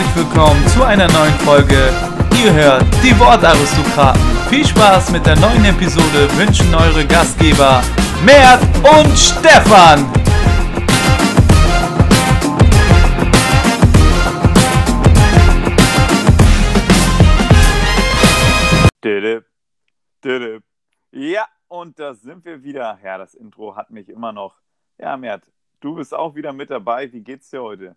herzlich willkommen zu einer neuen Folge. Ihr hört die Wortaristokraten. Viel Spaß mit der neuen Episode wünschen eure Gastgeber Mert und Stefan. Ja, und da sind wir wieder. Ja, das Intro hat mich immer noch. Ja, Mert, du bist auch wieder mit dabei. Wie geht's dir heute?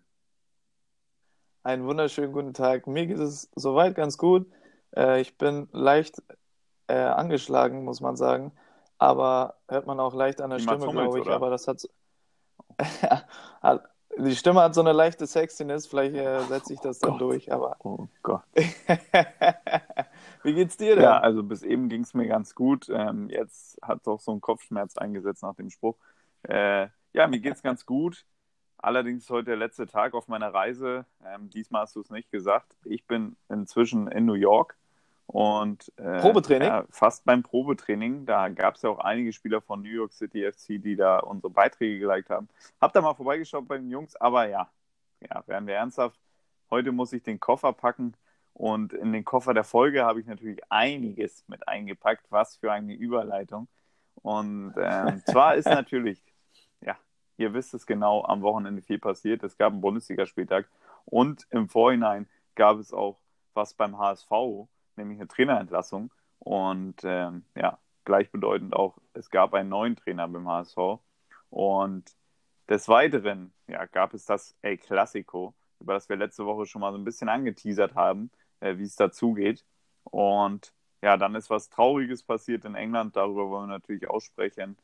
Einen wunderschönen guten Tag. Mir geht es soweit ganz gut. Äh, ich bin leicht äh, angeschlagen, muss man sagen. Aber hört man auch leicht an der Wie Stimme, glaube ich. oder? Aber das hat. so- Die Stimme hat so eine leichte Sexiness. Vielleicht äh, setze ich das dann Gott. durch. Aber Oh Gott. wie geht's dir denn? Ja, also bis eben ging es mir ganz gut. Ähm, jetzt hat doch so ein Kopfschmerz eingesetzt nach dem Spruch. Äh, ja, mir geht's ganz gut. Allerdings ist heute der letzte Tag auf meiner Reise. Ähm, diesmal hast du es nicht gesagt. Ich bin inzwischen in New York und äh, Probetraining? Ja, fast beim Probetraining. Da gab es ja auch einige Spieler von New York City FC, die da unsere Beiträge geliked haben. Hab da mal vorbeigeschaut bei den Jungs, aber ja, ja, werden wir ernsthaft. Heute muss ich den Koffer packen und in den Koffer der Folge habe ich natürlich einiges mit eingepackt. Was für eine Überleitung. Und ähm, zwar ist natürlich, ja, ihr wisst es genau, am Wochenende viel passiert. Es gab einen Bundesligaspieltag und im Vorhinein gab es auch was beim HSV, nämlich eine Trainerentlassung. Und ähm, ja, gleichbedeutend auch, es gab einen neuen Trainer beim HSV. Und des Weiteren ja, gab es das El Clasico, über das wir letzte Woche schon mal so ein bisschen angeteasert haben, äh, wie es dazugeht. Und ja, dann ist was Trauriges passiert in England, darüber wollen wir natürlich aussprechen.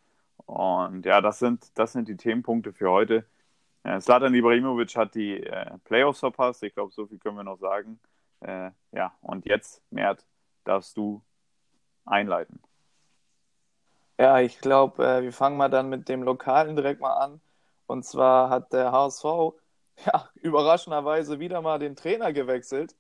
Und ja, das sind, das sind die Themenpunkte für heute. Äh, Zlatan Ibrahimovic hat die äh, Playoffs verpasst, ich glaube, so viel können wir noch sagen. Äh, ja, und jetzt, Mert, darfst du einleiten. Ja, ich glaube, äh, wir fangen mal dann mit dem Lokalen direkt mal an. Und zwar hat der HSV ja überraschenderweise wieder mal den Trainer gewechselt.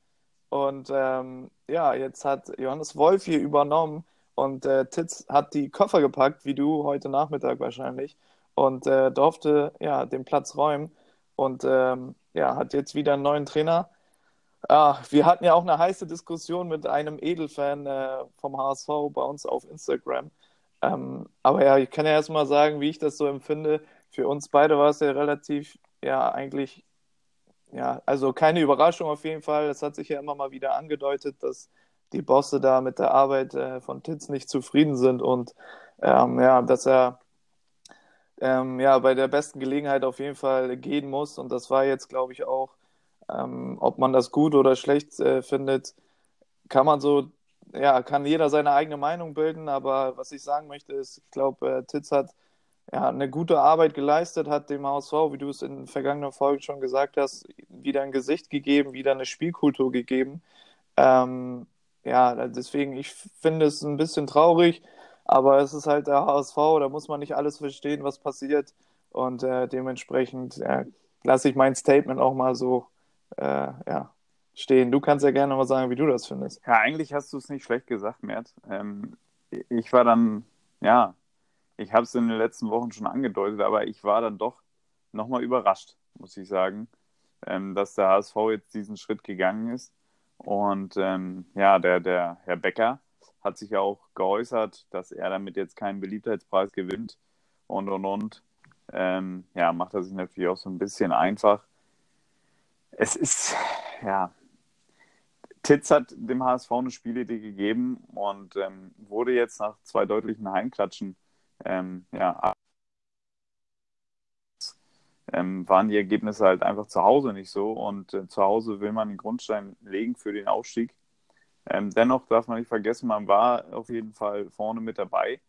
Und ähm, ja, jetzt hat Johannes Wolf hier übernommen und äh, Titz hat die Koffer gepackt, wie du heute Nachmittag wahrscheinlich, und äh, durfte ja den Platz räumen und ähm, ja, hat jetzt wieder einen neuen Trainer. Ah, wir hatten ja auch eine heiße Diskussion mit einem Edelfan äh, vom HSV bei uns auf Instagram. Ähm, aber ja, ich kann ja erstmal sagen, wie ich das so empfinde. Für uns beide war es ja relativ, ja, eigentlich, ja, also keine Überraschung auf jeden Fall. Es hat sich ja immer mal wieder angedeutet, dass die Bosse da mit der Arbeit äh, von Titz nicht zufrieden sind und ähm, ja, dass er ähm, ja bei der besten Gelegenheit auf jeden Fall gehen muss. Und das war jetzt, glaube ich, auch, ähm, ob man das gut oder schlecht äh, findet, kann man so ja, kann jeder seine eigene Meinung bilden, aber was ich sagen möchte ist, ich glaube, äh, Titz hat ja, eine gute Arbeit geleistet, hat dem HSV, wie du es in vergangenen Folgen schon gesagt hast, wieder ein Gesicht gegeben, wieder eine Spielkultur gegeben. Ähm, ja, deswegen, ich finde es ein bisschen traurig, aber es ist halt der HSV, da muss man nicht alles verstehen, was passiert und äh, dementsprechend ja, lasse ich mein Statement auch mal so äh, ja, stehen. Du kannst ja gerne mal sagen, wie du das findest. Ja, eigentlich hast du es nicht schlecht gesagt, Mert. Ähm, ich war dann, ja, ich habe es in den letzten Wochen schon angedeutet, aber ich war dann doch nochmal überrascht, muss ich sagen, ähm, dass der HSV jetzt diesen Schritt gegangen ist. Und ähm, ja, der, der Herr Becker hat sich ja auch geäußert, dass er damit jetzt keinen Beliebtheitspreis gewinnt und und und. Ähm, ja, macht er sich natürlich auch so ein bisschen einfach. Es ist, ja, Titz hat dem HSV eine Spielidee gegeben und ähm, wurde jetzt nach zwei deutlichen Heimklatschen, ähm, ja, ähm, waren die Ergebnisse halt einfach zu Hause nicht so und äh, zu Hause will man den Grundstein legen für den Aufstieg. Ähm, dennoch darf man nicht vergessen, man war auf jeden Fall vorne mit dabei.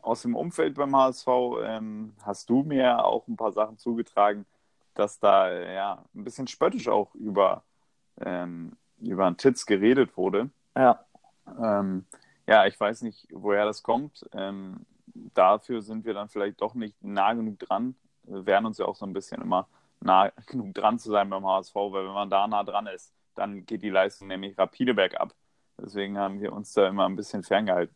Aus dem Umfeld beim HSV ähm, hast du mir auch ein paar Sachen zugetragen, dass da ja ein bisschen spöttisch auch über ähm, über einen Titz geredet wurde. Ja. Ähm, ja, ich weiß nicht, woher das kommt. Ähm, dafür sind wir dann vielleicht doch nicht nah genug dran. Wir wehren uns ja auch so ein bisschen immer nah genug dran zu sein beim HSV, weil wenn man da nah dran ist, dann geht die Leistung nämlich rapide bergab. Deswegen haben wir uns da immer ein bisschen ferngehalten.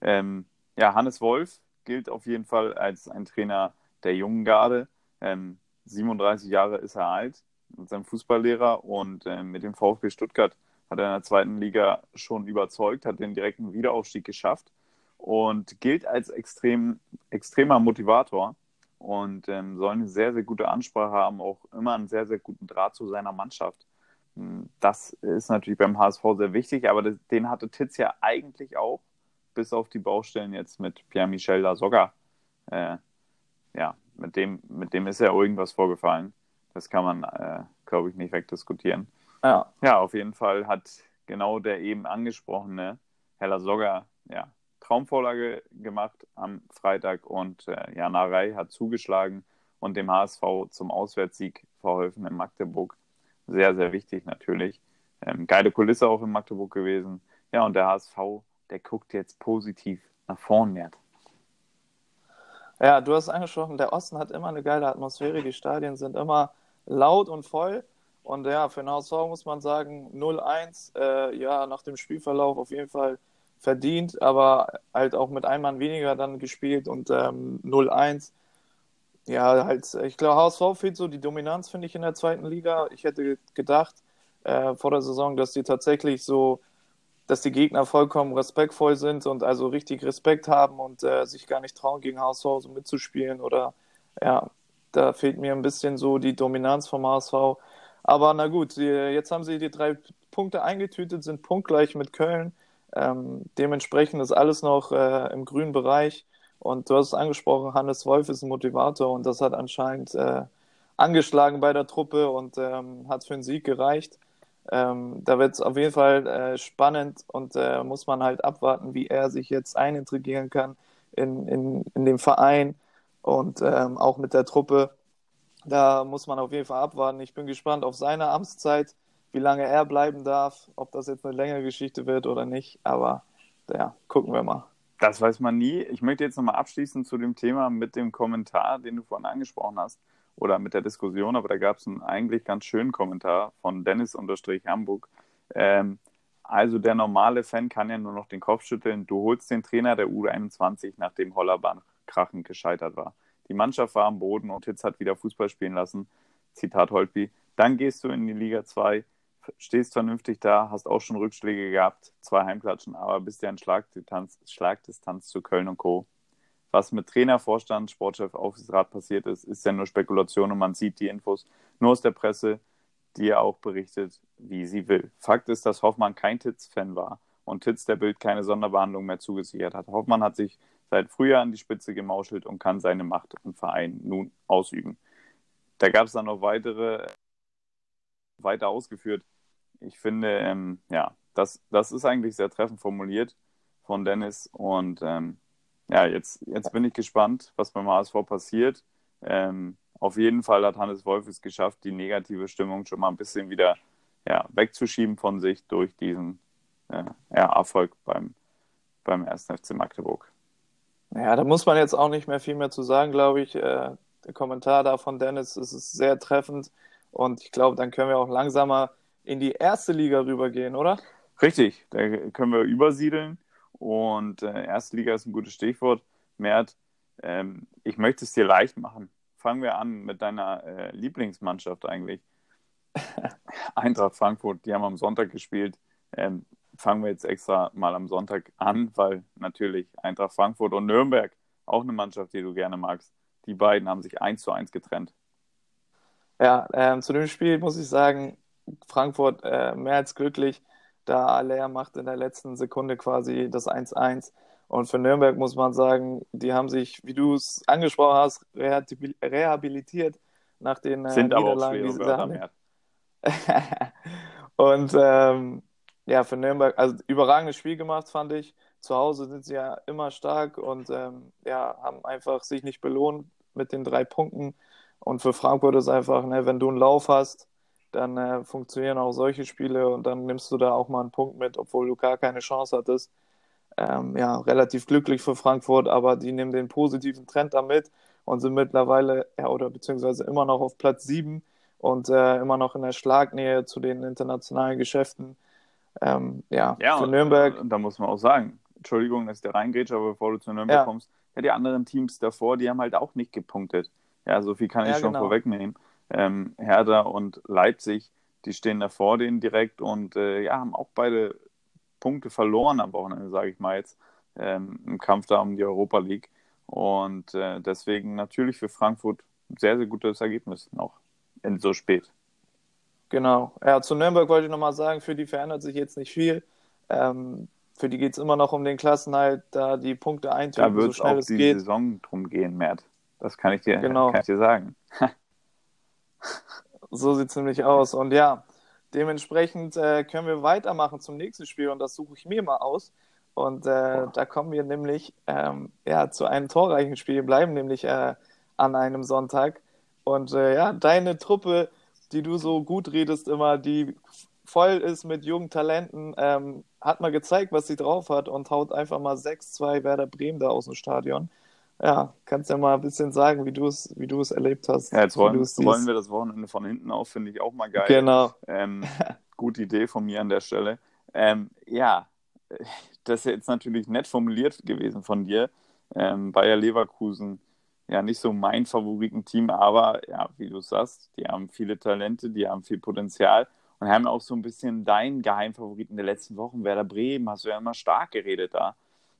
Ähm, ja, Hannes Wolf gilt auf jeden Fall als ein Trainer der jungen Garde. Ähm, 37 Jahre ist er alt mit seinem Fußballlehrer und äh, mit dem VfB Stuttgart hat er in der zweiten Liga schon überzeugt, hat den direkten Wiederaufstieg geschafft und gilt als extrem, extremer Motivator und ähm, soll eine sehr, sehr gute Ansprache haben, auch immer einen sehr, sehr guten Draht zu seiner Mannschaft. Hm, das ist natürlich beim HSV sehr wichtig, aber das, den hatte Titz ja eigentlich auch, bis auf die Baustellen jetzt mit Pierre-Michel Lasogga. Äh, ja, mit dem, mit dem ist ja irgendwas vorgefallen. Das kann man, äh, glaube ich, nicht wegdiskutieren. Ja. ja, auf jeden Fall hat genau der eben angesprochene Herr Lasogga ja, Traumvorlage gemacht am Freitag und äh, Jana Rey hat zugeschlagen und dem HSV zum Auswärtssieg verholfen in Magdeburg. Sehr, sehr wichtig natürlich. Ähm, geile Kulisse auch in Magdeburg gewesen. Ja, und der HSV, der guckt jetzt positiv nach vorn, Mert. Ja, du hast angesprochen, der Osten hat immer eine geile Atmosphäre. Die Stadien sind immer laut und voll. Und ja, für den HSV muss man sagen, 0-1, äh, ja, nach dem Spielverlauf auf jeden Fall verdient, aber halt auch mit einem Mann weniger dann gespielt und ähm, 0-1. Ja, halt, ich glaube, HSV fehlt so die Dominanz, finde ich, in der zweiten Liga. Ich hätte gedacht äh, vor der Saison, dass die tatsächlich so, dass die Gegner vollkommen respektvoll sind und also richtig Respekt haben und äh, sich gar nicht trauen, gegen HSV so mitzuspielen oder ja, da fehlt mir ein bisschen so die Dominanz vom HSV. Aber na gut, jetzt haben sie die drei Punkte eingetütet, sind punktgleich mit Köln. Ähm, dementsprechend ist alles noch äh, im grünen Bereich. Und du hast es angesprochen, Hannes Wolf ist ein Motivator und das hat anscheinend äh, angeschlagen bei der Truppe und ähm, hat für einen Sieg gereicht. Ähm, da wird es auf jeden Fall äh, spannend und äh, muss man halt abwarten, wie er sich jetzt einintrigieren kann in, in, in dem Verein und ähm, auch mit der Truppe. Da muss man auf jeden Fall abwarten. Ich bin gespannt auf seine Amtszeit wie lange er bleiben darf, ob das jetzt eine längere Geschichte wird oder nicht. Aber ja, gucken wir mal. Das weiß man nie. Ich möchte jetzt nochmal abschließen zu dem Thema mit dem Kommentar, den du vorhin angesprochen hast, oder mit der Diskussion, aber da gab es einen eigentlich ganz schönen Kommentar von Dennis unterstrich Hamburg. Ähm, also der normale Fan kann ja nur noch den Kopf schütteln. Du holst den Trainer der U21, nachdem Hollerbahn krachend gescheitert war. Die Mannschaft war am Boden und Hitz hat wieder Fußball spielen lassen. Zitat Holtby. Dann gehst du in die Liga 2, stehst vernünftig da, hast auch schon Rückschläge gehabt, zwei Heimklatschen, aber bist ja in Schlagdistanz, Schlagdistanz zu Köln und Co. Was mit Trainer, Vorstand, Sportchef, Aufsichtsrat passiert ist, ist ja nur Spekulation und man sieht die Infos nur aus der Presse, die ja auch berichtet, wie sie will. Fakt ist, dass Hoffmann kein Titz-Fan war und Titz der Bild keine Sonderbehandlung mehr zugesichert hat. Hoffmann hat sich seit Frühjahr an die Spitze gemauschelt und kann seine Macht im Verein nun ausüben. Da gab es dann noch weitere weiter ausgeführt. Ich finde, ähm, ja, das, das ist eigentlich sehr treffend formuliert von Dennis. Und ähm, ja, jetzt, jetzt bin ich gespannt, was beim HSV passiert. Ähm, auf jeden Fall hat Hannes Wolf es geschafft, die negative Stimmung schon mal ein bisschen wieder ja, wegzuschieben von sich durch diesen äh, ja, Erfolg beim, beim 1. FC Magdeburg. Ja, da muss man jetzt auch nicht mehr viel mehr zu sagen, glaube ich. Äh, der Kommentar da von Dennis ist sehr treffend. Und ich glaube, dann können wir auch langsamer in die erste Liga rübergehen, oder? Richtig, da können wir übersiedeln. Und äh, erste Liga ist ein gutes Stichwort. Mert, ähm, ich möchte es dir leicht machen. Fangen wir an mit deiner äh, Lieblingsmannschaft eigentlich. Eintracht Frankfurt, die haben am Sonntag gespielt. Ähm, fangen wir jetzt extra mal am Sonntag an, weil natürlich Eintracht Frankfurt und Nürnberg, auch eine Mannschaft, die du gerne magst, die beiden haben sich eins zu eins getrennt. Ja, ähm, zu dem Spiel muss ich sagen, Frankfurt äh, mehr als glücklich, da Aller macht in der letzten Sekunde quasi das 1-1. Und für Nürnberg muss man sagen, die haben sich, wie du es angesprochen hast, rehabilitiert nach den äh, Sind Niederlagen, die sie haben. Und ähm, ja, für Nürnberg, also überragendes Spiel gemacht, fand ich. Zu Hause sind sie ja immer stark und ähm, ja, haben einfach sich nicht belohnt mit den drei Punkten. Und für Frankfurt ist einfach, ne, wenn du einen Lauf hast, dann äh, funktionieren auch solche Spiele und dann nimmst du da auch mal einen Punkt mit, obwohl du gar keine Chance hattest. Ähm, ja, relativ glücklich für Frankfurt, aber die nehmen den positiven Trend damit und sind mittlerweile, ja, oder beziehungsweise immer noch auf Platz 7 und äh, immer noch in der Schlagnähe zu den internationalen Geschäften. Ähm, ja, ja, für Nürnberg. Und, und da muss man auch sagen, Entschuldigung, dass da reingrätsche, aber bevor du zu Nürnberg ja. kommst, ja, die anderen Teams davor, die haben halt auch nicht gepunktet. Ja, so viel kann ich ja, schon genau. vorwegnehmen. Ähm, Hertha und Leipzig, die stehen da vor denen direkt und äh, ja, haben auch beide Punkte verloren am Wochenende, sage ich mal jetzt, ähm, im Kampf da um die Europa League. Und äh, deswegen natürlich für Frankfurt ein sehr, sehr gutes Ergebnis noch in so spät. Genau. Ja, zu Nürnberg wollte ich nochmal sagen, für die verändert sich jetzt nicht viel. Ähm, für die geht es immer noch um den Klassenhalt, da die Punkte eintüten, Da wird so schnell auch es die geht. Saison drum gehen, Mert. Das kann ich dir, genau. kann ich dir sagen. so sieht es nämlich aus. Und ja, dementsprechend äh, können wir weitermachen zum nächsten Spiel und das suche ich mir mal aus. Und äh, da kommen wir nämlich ähm, ja, zu einem torreichen Spiel, bleiben nämlich äh, an einem Sonntag. Und äh, ja, deine Truppe, die du so gut redest immer, die voll ist mit jungen Talenten, ähm, hat mal gezeigt, was sie drauf hat und haut einfach mal 6-2 Werder Bremen da aus dem Stadion. Ja, kannst ja mal ein bisschen sagen, wie du es, wie du es erlebt hast. Ja, jetzt wollen, wollen wir das Wochenende von hinten auf, finde ich auch mal geil. Genau. Ähm, gute Idee von mir an der Stelle. Ähm, ja, das ist jetzt natürlich nett formuliert gewesen von dir. Ähm, Bayer Leverkusen, ja, nicht so mein Favoritenteam, aber ja, wie du sagst, die haben viele Talente, die haben viel Potenzial und haben auch so ein bisschen deinen Geheimfavoriten der letzten Wochen, Werder Bremen, hast du ja immer stark geredet da,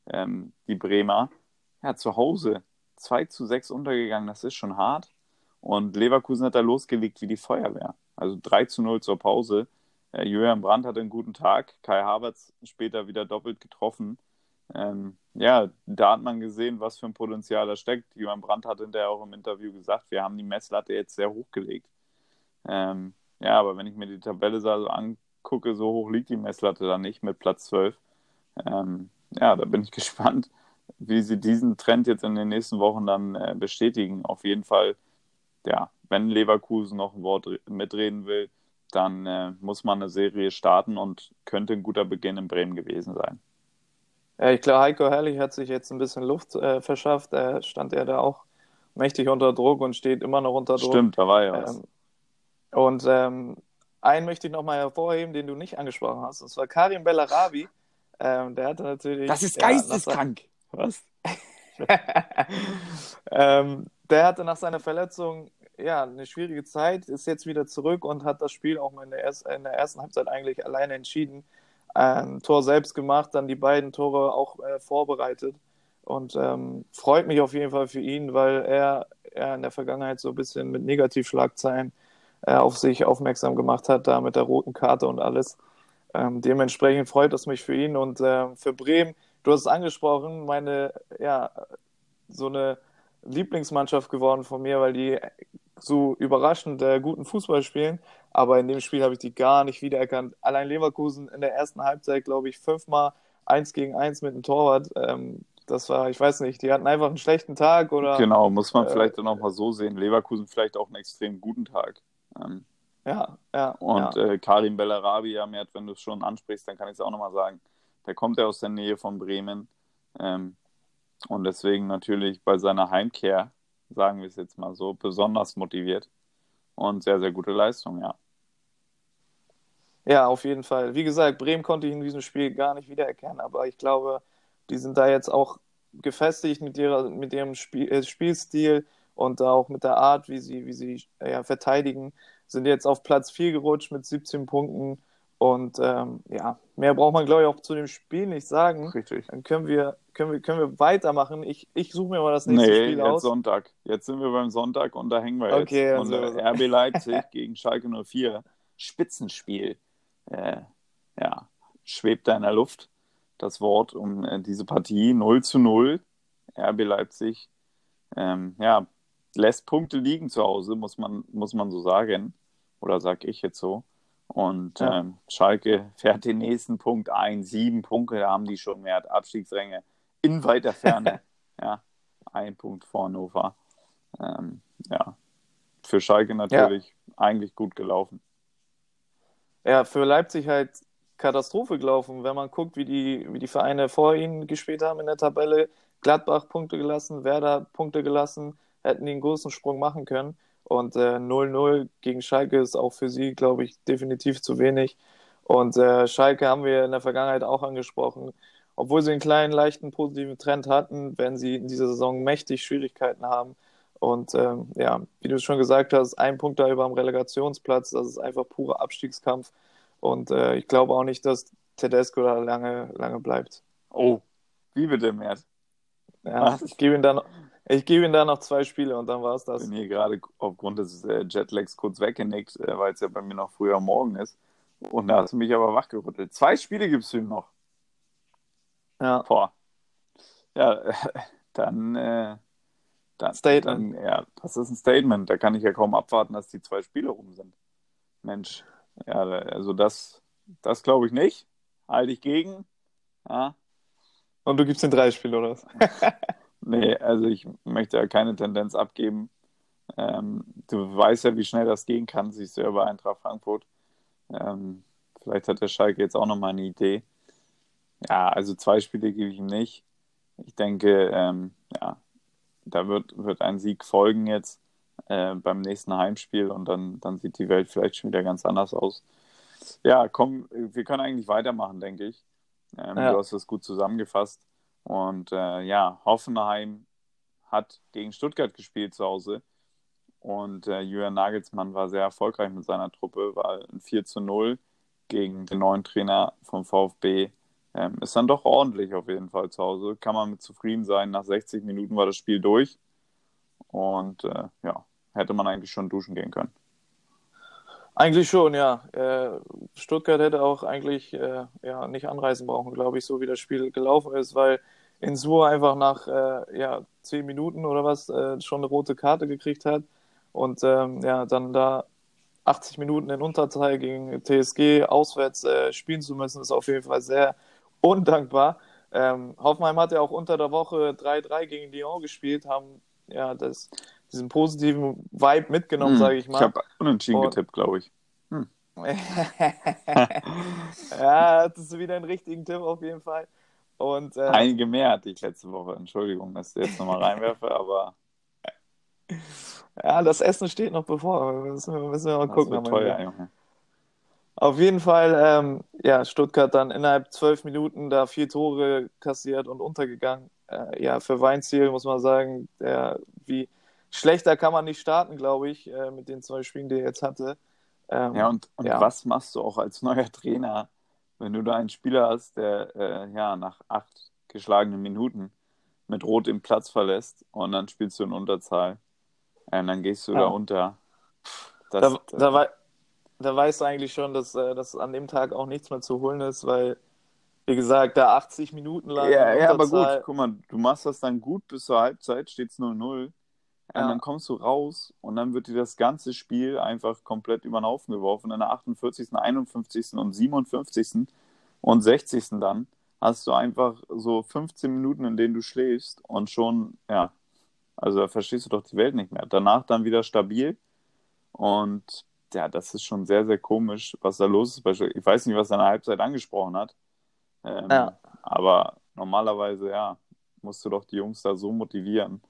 ähm, die Bremer ja, zu Hause 2 zu 6 untergegangen, das ist schon hart. Und Leverkusen hat da losgelegt wie die Feuerwehr. Also 3 zu 0 zur Pause. Äh, Julian Brandt hatte einen guten Tag. Kai Havertz später wieder doppelt getroffen. Ähm, ja, da hat man gesehen, was für ein Potenzial da steckt. Julian Brandt hat in der auch im Interview gesagt, wir haben die Messlatte jetzt sehr hochgelegt. Ähm, ja, aber wenn ich mir die Tabelle so angucke, so hoch liegt die Messlatte da nicht mit Platz 12. Ähm, ja, da bin ich gespannt, wie sie diesen Trend jetzt in den nächsten Wochen dann äh, bestätigen. Auf jeden Fall, ja, wenn Leverkusen noch ein Wort mitreden will, dann äh, muss man eine Serie starten und könnte ein guter Beginn in Bremen gewesen sein. Ja, ich glaube, Heiko Herrlich hat sich jetzt ein bisschen Luft äh, verschafft. Er stand ja da auch mächtig unter Druck und steht immer noch unter Druck. Stimmt, da war ja was. Ähm, und ähm, einen möchte ich nochmal hervorheben, den du nicht angesprochen hast. Und zwar Karim Bellarabi. Ähm, der hatte natürlich. Das ist geisteskrank. Ja, was? ähm, der hatte nach seiner Verletzung ja eine schwierige Zeit, ist jetzt wieder zurück und hat das Spiel auch in der, erst, in der ersten Halbzeit eigentlich alleine entschieden. Ein Tor selbst gemacht, dann die beiden Tore auch äh, vorbereitet. Und ähm, freut mich auf jeden Fall für ihn, weil er, er in der Vergangenheit so ein bisschen mit Negativschlagzeilen äh, auf sich aufmerksam gemacht hat, da mit der roten Karte und alles. Ähm, dementsprechend freut es mich für ihn und äh, für Bremen du hast es angesprochen, meine, ja, so eine Lieblingsmannschaft geworden von mir, weil die so überraschend äh, guten Fußball spielen. Aber in dem Spiel habe ich die gar nicht wiedererkannt. Allein Leverkusen in der ersten Halbzeit, glaube ich, fünfmal eins gegen eins mit dem Torwart. Ähm, das war, ich weiß nicht, die hatten einfach einen schlechten Tag oder. Genau, muss man äh, vielleicht dann auch mal so sehen. Leverkusen vielleicht auch einen extrem guten Tag. Ähm, ja, ja. Und ja. Äh, Karim Bellarabi, ja, Mert, wenn du es schon ansprichst, dann kann ich es auch nochmal sagen. Der kommt ja aus der Nähe von Bremen. Ähm, und deswegen natürlich bei seiner Heimkehr, sagen wir es jetzt mal so, besonders motiviert. Und sehr, sehr gute Leistung, ja. Ja, auf jeden Fall. Wie gesagt, Bremen konnte ich in diesem Spiel gar nicht wiedererkennen, aber ich glaube, die sind da jetzt auch gefestigt mit, ihrer, mit ihrem Spiel, äh, Spielstil und auch mit der Art, wie sie, wie sie ja, verteidigen. Sind jetzt auf Platz 4 gerutscht mit 17 Punkten und ähm, ja, mehr braucht man, glaube ich, auch zu dem Spiel nicht sagen. Richtig. Dann können wir, können wir, können wir weitermachen. Ich, ich suche mir mal das nächste nee, Spiel jetzt aus. Sonntag. Jetzt sind wir beim Sonntag und da hängen wir jetzt. Okay, und also, RB Leipzig gegen Schalke 04. Spitzenspiel. Äh, ja, schwebt da in der Luft das Wort um äh, diese Partie 0 zu 0. RB Leipzig ähm, ja, lässt Punkte liegen zu Hause, muss man, muss man so sagen. Oder sag ich jetzt so. Und ja. ähm, Schalke fährt den nächsten Punkt ein. Sieben Punkte haben die schon mehr Abstiegsränge in weiter Ferne. ja, ein Punkt vor Hannover. Ähm, ja, für Schalke natürlich ja. eigentlich gut gelaufen. Ja, für Leipzig halt Katastrophe gelaufen, wenn man guckt, wie die, wie die Vereine vor ihnen gespielt haben in der Tabelle. Gladbach Punkte gelassen, Werder Punkte gelassen, hätten die einen großen Sprung machen können. Und 0-0 äh, gegen Schalke ist auch für sie, glaube ich, definitiv zu wenig. Und äh, Schalke haben wir in der Vergangenheit auch angesprochen. Obwohl sie einen kleinen, leichten positiven Trend hatten, werden sie in dieser Saison mächtig Schwierigkeiten haben. Und ähm, ja, wie du schon gesagt hast, ein Punkt da über am Relegationsplatz, das ist einfach purer Abstiegskampf. Und äh, ich glaube auch nicht, dass Tedesco da lange, lange bleibt. Oh, wie bitte, Mert? Ja, ich gebe ihm dann ich gebe ihm da noch zwei Spiele und dann war es das. Ich bin hier gerade aufgrund des äh, Jetlags kurz weggenickt, äh, weil es ja bei mir noch früher Morgen ist. Und da hast du mich aber wachgerüttelt. Zwei Spiele gibst du ihm noch. Ja. Boah. Ja, dann, äh, dann. Statement. Dann, ja, das ist ein Statement. Da kann ich ja kaum abwarten, dass die zwei Spiele rum sind. Mensch. Ja, also das, das glaube ich nicht. Halte ich gegen. Ja. Und du gibst den drei Spiele, oder was? Nee, also ich möchte ja keine Tendenz abgeben. Ähm, du weißt ja, wie schnell das gehen kann, siehst du ja bei Eintracht Frankfurt. Ähm, vielleicht hat der Schalke jetzt auch nochmal eine Idee. Ja, also zwei Spiele gebe ich ihm nicht. Ich denke, ähm, ja, da wird, wird ein Sieg folgen jetzt äh, beim nächsten Heimspiel und dann, dann sieht die Welt vielleicht schon wieder ganz anders aus. Ja, komm, wir können eigentlich weitermachen, denke ich. Ähm, ja. Du hast das gut zusammengefasst. Und äh, ja, Hoffenheim hat gegen Stuttgart gespielt zu Hause. Und äh, Julian Nagelsmann war sehr erfolgreich mit seiner Truppe, weil ein 4 zu 0 gegen den neuen Trainer vom VfB ähm, ist dann doch ordentlich auf jeden Fall zu Hause. Kann man mit zufrieden sein. Nach 60 Minuten war das Spiel durch. Und äh, ja, hätte man eigentlich schon duschen gehen können. Eigentlich schon, ja. Äh, Stuttgart hätte auch eigentlich äh, ja, nicht anreisen brauchen, glaube ich, so wie das Spiel gelaufen ist, weil Insur einfach nach äh, ja, zehn Minuten oder was schon eine rote Karte gekriegt hat und ähm, ja, dann da 80 Minuten in Unterzahl gegen TSG auswärts spielen zu müssen, ist auf jeden Fall sehr undankbar. Ähm, Hoffenheim hat ja auch unter der Woche 3-3 gegen Lyon gespielt, haben ja das diesen positiven Vibe mitgenommen, hm, sage ich mal. Ich habe unentschieden und... getippt, glaube ich. Hm. ja, das ist wieder ein richtigen Tipp auf jeden Fall. Und, äh... Einige mehr hatte ich letzte Woche. Entschuldigung, dass ich jetzt nochmal reinwerfe, aber. Ja, das Essen steht noch bevor. Müssen wir, müssen wir mal das gucken. Teuer, Junge. Auf jeden Fall, ähm, ja, Stuttgart dann innerhalb zwölf Minuten da vier Tore kassiert und untergegangen. Äh, ja, für Weinziel muss man sagen, der wie schlechter kann man nicht starten, glaube ich, äh, mit den zwei Spielen, die er jetzt hatte. Ähm, ja, und, und ja. was machst du auch als neuer Trainer, wenn du da einen Spieler hast, der äh, ja nach acht geschlagenen Minuten mit Rot den Platz verlässt und dann spielst du in Unterzahl äh, und dann gehst du ja. da unter. Das, da, da, wei da weißt du eigentlich schon, dass, äh, dass an dem Tag auch nichts mehr zu holen ist, weil wie gesagt, da 80 Minuten lang. Ja, ja aber gut, guck mal, du machst das dann gut bis zur Halbzeit, steht es 0-0. Ja. Und dann kommst du raus und dann wird dir das ganze Spiel einfach komplett über den Haufen geworfen. In der 48., 51. und 57. und 60. dann hast du einfach so 15 Minuten, in denen du schläfst und schon, ja, also da verstehst du doch die Welt nicht mehr. Danach dann wieder stabil und ja, das ist schon sehr, sehr komisch, was da los ist. Ich weiß nicht, was er in der Halbzeit angesprochen hat. Ähm, ja. Aber normalerweise, ja, musst du doch die Jungs da so motivieren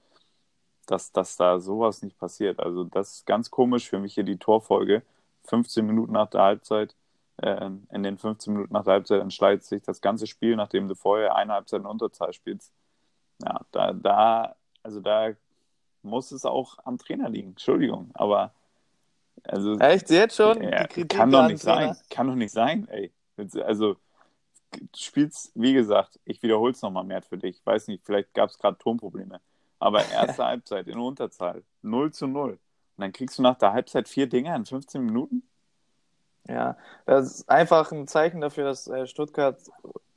dass, dass da sowas nicht passiert. Also das ist ganz komisch für mich hier die Torfolge. 15 Minuten nach der Halbzeit, äh, in den 15 Minuten nach der Halbzeit entscheidet sich das ganze Spiel, nachdem du vorher eine Halbzeit in Unterzahl spielst. Ja, da, da, also da muss es auch am Trainer liegen. Entschuldigung, aber also echt jetzt schon? Ja, kann doch nicht sein. Kann doch nicht sein, ey. Also spielst, wie gesagt, ich wiederhole es nochmal mehr für dich. Ich weiß nicht, vielleicht gab es gerade Tonprobleme. Aber erste Halbzeit in Unterzahl 0 zu 0. Und dann kriegst du nach der Halbzeit vier Dinger in 15 Minuten? Ja, das ist einfach ein Zeichen dafür, dass äh, Stuttgart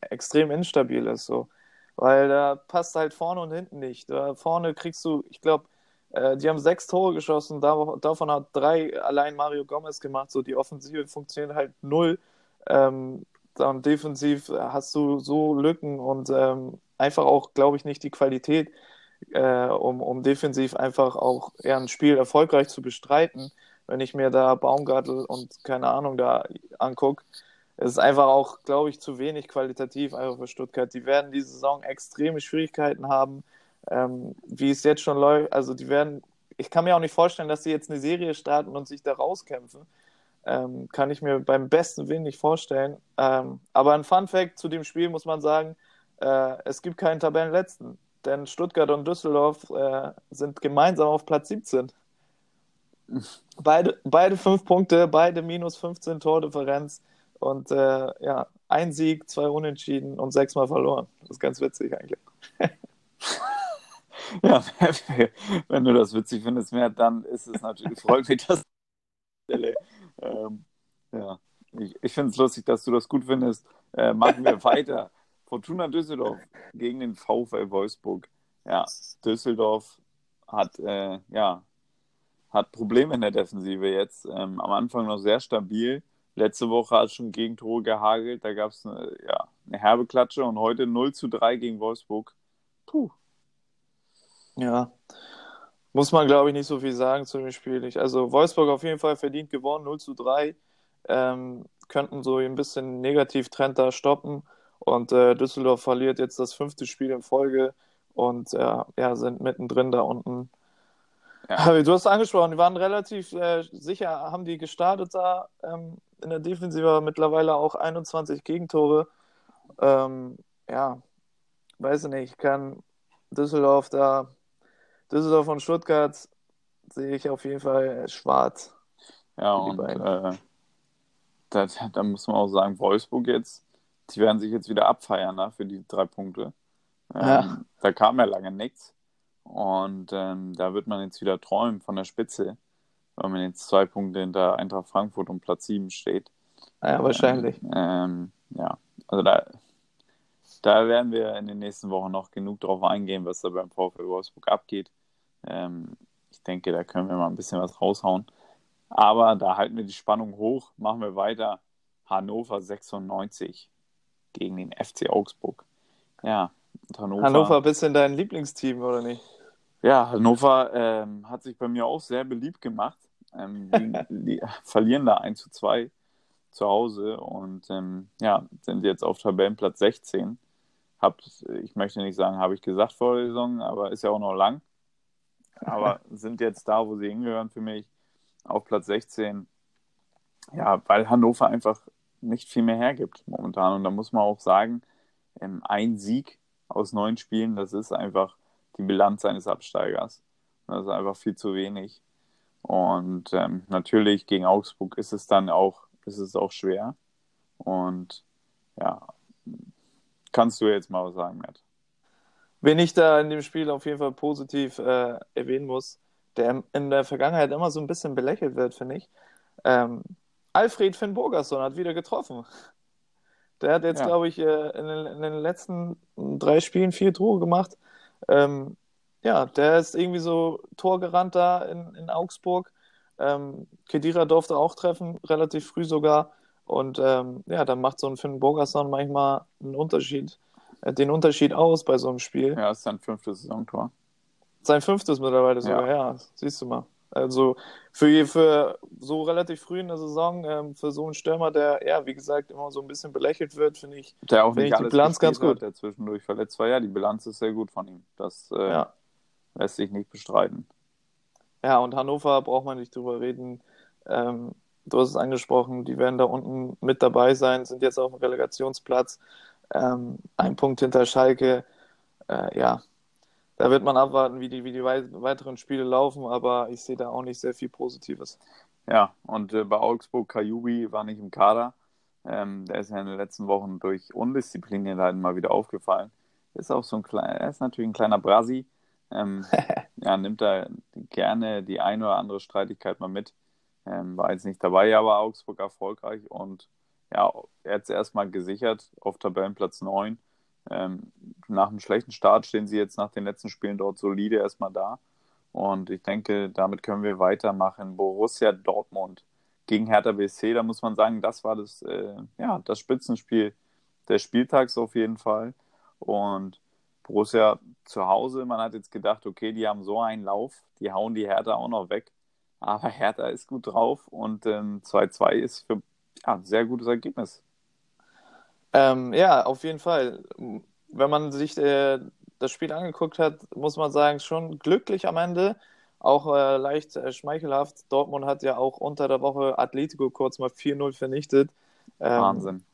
extrem instabil ist. So. Weil da passt halt vorne und hinten nicht. Da vorne kriegst du, ich glaube, äh, die haben sechs Tore geschossen, davon hat drei allein Mario Gomez gemacht. So die Offensive funktioniert halt null. Ähm, dann defensiv hast du so Lücken und ähm, einfach auch, glaube ich, nicht die Qualität, äh, um, um defensiv einfach auch eher ein Spiel erfolgreich zu bestreiten. Wenn ich mir da Baumgartel und keine Ahnung da angucke, es ist einfach auch, glaube ich, zu wenig qualitativ einfach für Stuttgart. Die werden diese Saison extreme Schwierigkeiten haben, ähm, wie es jetzt schon läuft. Also die werden, ich kann mir auch nicht vorstellen, dass sie jetzt eine Serie starten und sich da rauskämpfen. Ähm, kann ich mir beim besten Willen nicht vorstellen. Ähm, aber ein Fun Fact zu dem Spiel muss man sagen, äh, es gibt keinen Tabellenletzten denn Stuttgart und Düsseldorf äh, sind gemeinsam auf Platz 17. Beide, beide fünf Punkte, beide minus 15 Tordifferenz und äh, ja, ein Sieg, zwei Unentschieden und sechsmal verloren. Das ist ganz witzig eigentlich. ja, wenn du das witzig findest, mehr, dann ist es natürlich, freut mich, dass. Ähm, ja, ich, ich finde es lustig, dass du das gut findest. Äh, machen wir weiter. Fortuna Düsseldorf gegen den VfL Wolfsburg. Ja, Düsseldorf hat, äh, ja, hat Probleme in der Defensive jetzt. Ähm, am Anfang noch sehr stabil. Letzte Woche hat es schon Gegentore gehagelt. Da gab es eine, ja, eine herbe Klatsche und heute 0 zu 3 gegen Wolfsburg. Puh. Ja, muss man glaube ich nicht so viel sagen zu dem Spiel. also Wolfsburg auf jeden Fall verdient gewonnen, 0 zu 3. Ähm, könnten so ein bisschen Negativtrend da stoppen. Und äh, Düsseldorf verliert jetzt das fünfte Spiel in Folge und äh, ja, sind mittendrin da unten. Ja. Du hast angesprochen, die waren relativ äh, sicher, haben die gestartet da ähm, in der Defensive, mittlerweile auch 21 Gegentore. Ähm, ja, weiß ich nicht, kann Düsseldorf da, Düsseldorf und Stuttgart sehe ich auf jeden Fall schwarz. Ja, und äh, da, da muss man auch sagen, Wolfsburg jetzt die werden sich jetzt wieder abfeiern ne, für die drei Punkte. Ähm, ja. Da kam ja lange nichts. Und ähm, da wird man jetzt wieder träumen von der Spitze, weil man jetzt zwei Punkte hinter Eintracht Frankfurt und Platz 7 steht. Ja, wahrscheinlich. Ähm, ähm, ja, also da, da werden wir in den nächsten Wochen noch genug drauf eingehen, was da beim VfL Wolfsburg abgeht. Ähm, ich denke, da können wir mal ein bisschen was raushauen. Aber da halten wir die Spannung hoch, machen wir weiter. Hannover 96 gegen den FC Augsburg. Ja, Hannover. Hannover, bisschen dein Lieblingsteam, oder nicht? Ja, Hannover ähm, hat sich bei mir auch sehr beliebt gemacht. Ähm, die, die verlieren da 1 zu 2 zu Hause und ähm, ja, sind jetzt auf Tabellenplatz 16. Hab, ich möchte nicht sagen, habe ich gesagt vor der Saison, aber ist ja auch noch lang. Aber sind jetzt da, wo sie hingehören für mich, auf Platz 16. Ja, weil Hannover einfach nicht viel mehr hergibt momentan. Und da muss man auch sagen, ähm, ein Sieg aus neun Spielen, das ist einfach die Bilanz eines Absteigers. Das ist einfach viel zu wenig. Und ähm, natürlich gegen Augsburg ist es dann auch, ist es auch schwer. Und ja, kannst du jetzt mal was sagen, Matt? Wen ich da in dem Spiel auf jeden Fall positiv äh, erwähnen muss, der in der Vergangenheit immer so ein bisschen belächelt wird, finde ich. Ähm, Alfred Finn Burgerson hat wieder getroffen. Der hat jetzt, ja. glaube ich, äh, in den, in den, letzten drei Spielen vier Tore gemacht. Ähm, ja, der ist irgendwie so torgerannt da in, in Augsburg. Ähm, Kedira durfte auch treffen, relativ früh sogar. Und ähm, ja, dann macht so ein Finn Burgerson manchmal einen Unterschied, äh, den Unterschied aus bei so einem Spiel. Ja, ist sein fünftes Saisontor. Sein fünftes mittlerweile sogar, ja. ja. Siehst du mal. Also für, für so relativ früh in der Saison, ähm, für so einen Stürmer, der, ja, wie gesagt, immer so ein bisschen belächelt wird, finde ich, der auch nicht ich die Bilanz ganz gut. Hat, der zwischendurch verletzt war. Ja, die Bilanz ist sehr gut von ihm. Das äh, ja. lässt sich nicht bestreiten. Ja, und Hannover braucht man nicht drüber reden. Ähm, du hast es angesprochen, die werden da unten mit dabei sein, sind jetzt auf dem Relegationsplatz. Ähm, ein Punkt hinter Schalke. Äh, ja, da wird man abwarten, wie die, wie die weiteren Spiele laufen, aber ich sehe da auch nicht sehr viel Positives. Ja, und äh, bei Augsburg, Kajubi war nicht im Kader. Ähm, der ist ja in den letzten Wochen durch Undisziplin halt mal wieder aufgefallen. Ist auch so ein kleiner, er ist natürlich ein kleiner Brasi. Ähm, ja, nimmt da gerne die eine oder andere Streitigkeit mal mit. Ähm, war jetzt nicht dabei, aber Augsburg erfolgreich und ja, er hat es erstmal gesichert auf Tabellenplatz 9 ähm, nach einem schlechten Start stehen sie jetzt nach den letzten Spielen dort solide erstmal da. Und ich denke, damit können wir weitermachen. Borussia Dortmund gegen Hertha BSC, da muss man sagen, das war das, äh, ja, das Spitzenspiel des Spieltags auf jeden Fall. Und Borussia zu Hause, man hat jetzt gedacht, okay, die haben so einen Lauf, die hauen die Hertha auch noch weg. Aber Hertha ist gut drauf und 2-2 ähm, ist für ja, ein sehr gutes Ergebnis. Ähm, ja, auf jeden Fall. Wenn man sich äh, das Spiel angeguckt hat, muss man sagen, schon glücklich am Ende. Auch äh, leicht äh, schmeichelhaft. Dortmund hat ja auch unter der Woche Atletico kurz mal 4-0 vernichtet. Ähm, Wahnsinn.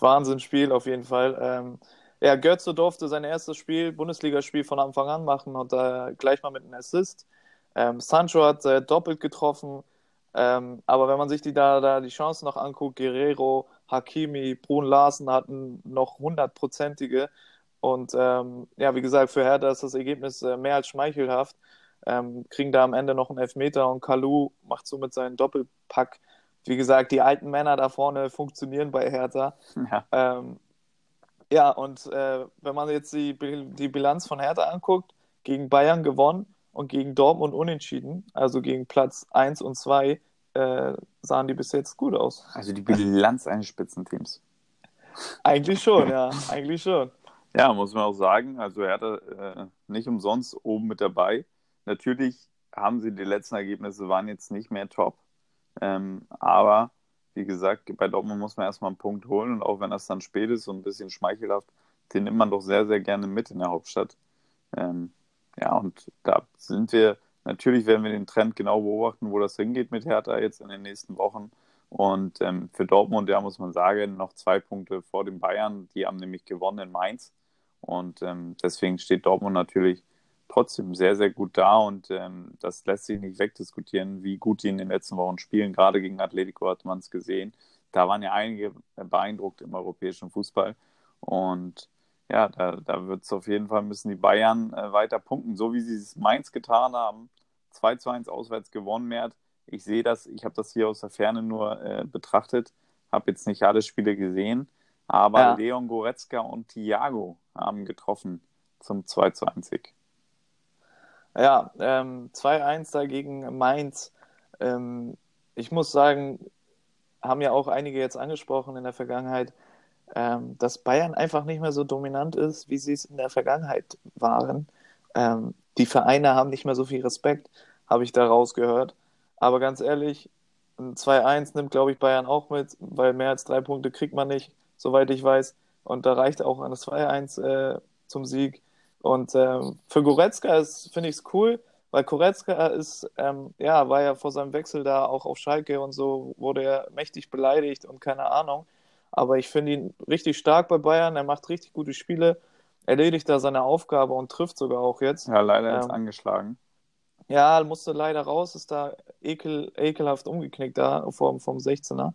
Wahnsinnsspiel auf jeden Fall. Ähm, ja, Götze durfte sein erstes Spiel, Bundesligaspiel von Anfang an machen und äh, gleich mal mit einem Assist. Ähm, Sancho hat äh, doppelt getroffen. Ähm, aber wenn man sich die da, da die Chancen noch anguckt, Guerrero, Hakimi, Brun Larsen hatten noch hundertprozentige. Und ähm, ja, wie gesagt, für Hertha ist das Ergebnis äh, mehr als schmeichelhaft. Ähm, kriegen da am Ende noch einen Elfmeter und Kalu macht somit seinen Doppelpack. Wie gesagt, die alten Männer da vorne funktionieren bei Hertha. Ja, ähm, ja und äh, wenn man jetzt die, die Bilanz von Hertha anguckt, gegen Bayern gewonnen und gegen Dortmund unentschieden, also gegen Platz 1 und 2, äh, sahen die bis jetzt gut aus. Also die Bilanz eines Spitzenteams. Eigentlich schon, ja, eigentlich schon. Ja, muss man auch sagen, also er hatte äh, nicht umsonst oben mit dabei. Natürlich haben sie die letzten Ergebnisse waren jetzt nicht mehr top, ähm, aber wie gesagt, bei Dortmund muss man erstmal einen Punkt holen und auch wenn das dann spät ist und ein bisschen schmeichelhaft, den nimmt man doch sehr, sehr gerne mit in der Hauptstadt. Ähm, ja, und da sind wir Natürlich werden wir den Trend genau beobachten, wo das hingeht mit Hertha jetzt in den nächsten Wochen. Und ähm, für Dortmund, ja, muss man sagen, noch zwei Punkte vor den Bayern. Die haben nämlich gewonnen in Mainz. Und ähm, deswegen steht Dortmund natürlich trotzdem sehr, sehr gut da. Und ähm, das lässt sich nicht wegdiskutieren, wie gut die in den letzten Wochen spielen. Gerade gegen Atletico hat man es gesehen. Da waren ja einige beeindruckt im europäischen Fußball. Und ja, da, da wird es auf jeden Fall müssen die Bayern äh, weiter punkten, so wie sie es Mainz getan haben. 2 zu 1 auswärts gewonnen, Mert. Ich sehe das, ich habe das hier aus der Ferne nur äh, betrachtet, habe jetzt nicht alle Spiele gesehen, aber ja. Leon Goretzka und Thiago haben getroffen zum 2 zu 1 Sieg. Ja, ähm, 2-1 dagegen Mainz. Ähm, ich muss sagen, haben ja auch einige jetzt angesprochen in der Vergangenheit, ähm, dass Bayern einfach nicht mehr so dominant ist, wie sie es in der Vergangenheit waren. Ähm, die Vereine haben nicht mehr so viel Respekt, habe ich da rausgehört. Aber ganz ehrlich, ein 2-1 nimmt, glaube ich, Bayern auch mit, weil mehr als drei Punkte kriegt man nicht, soweit ich weiß. Und da reicht auch ein 2-1 äh, zum Sieg. Und ähm, für Goretzka finde ich es cool, weil Goretzka ist, ähm, ja, war ja vor seinem Wechsel da auch auf Schalke und so, wurde er mächtig beleidigt und keine Ahnung. Aber ich finde ihn richtig stark bei Bayern. Er macht richtig gute Spiele, erledigt da seine Aufgabe und trifft sogar auch jetzt. Ja, leider jetzt ähm, angeschlagen. Ja, musste leider raus, ist da ekel, ekelhaft umgeknickt da vom, vom 16er.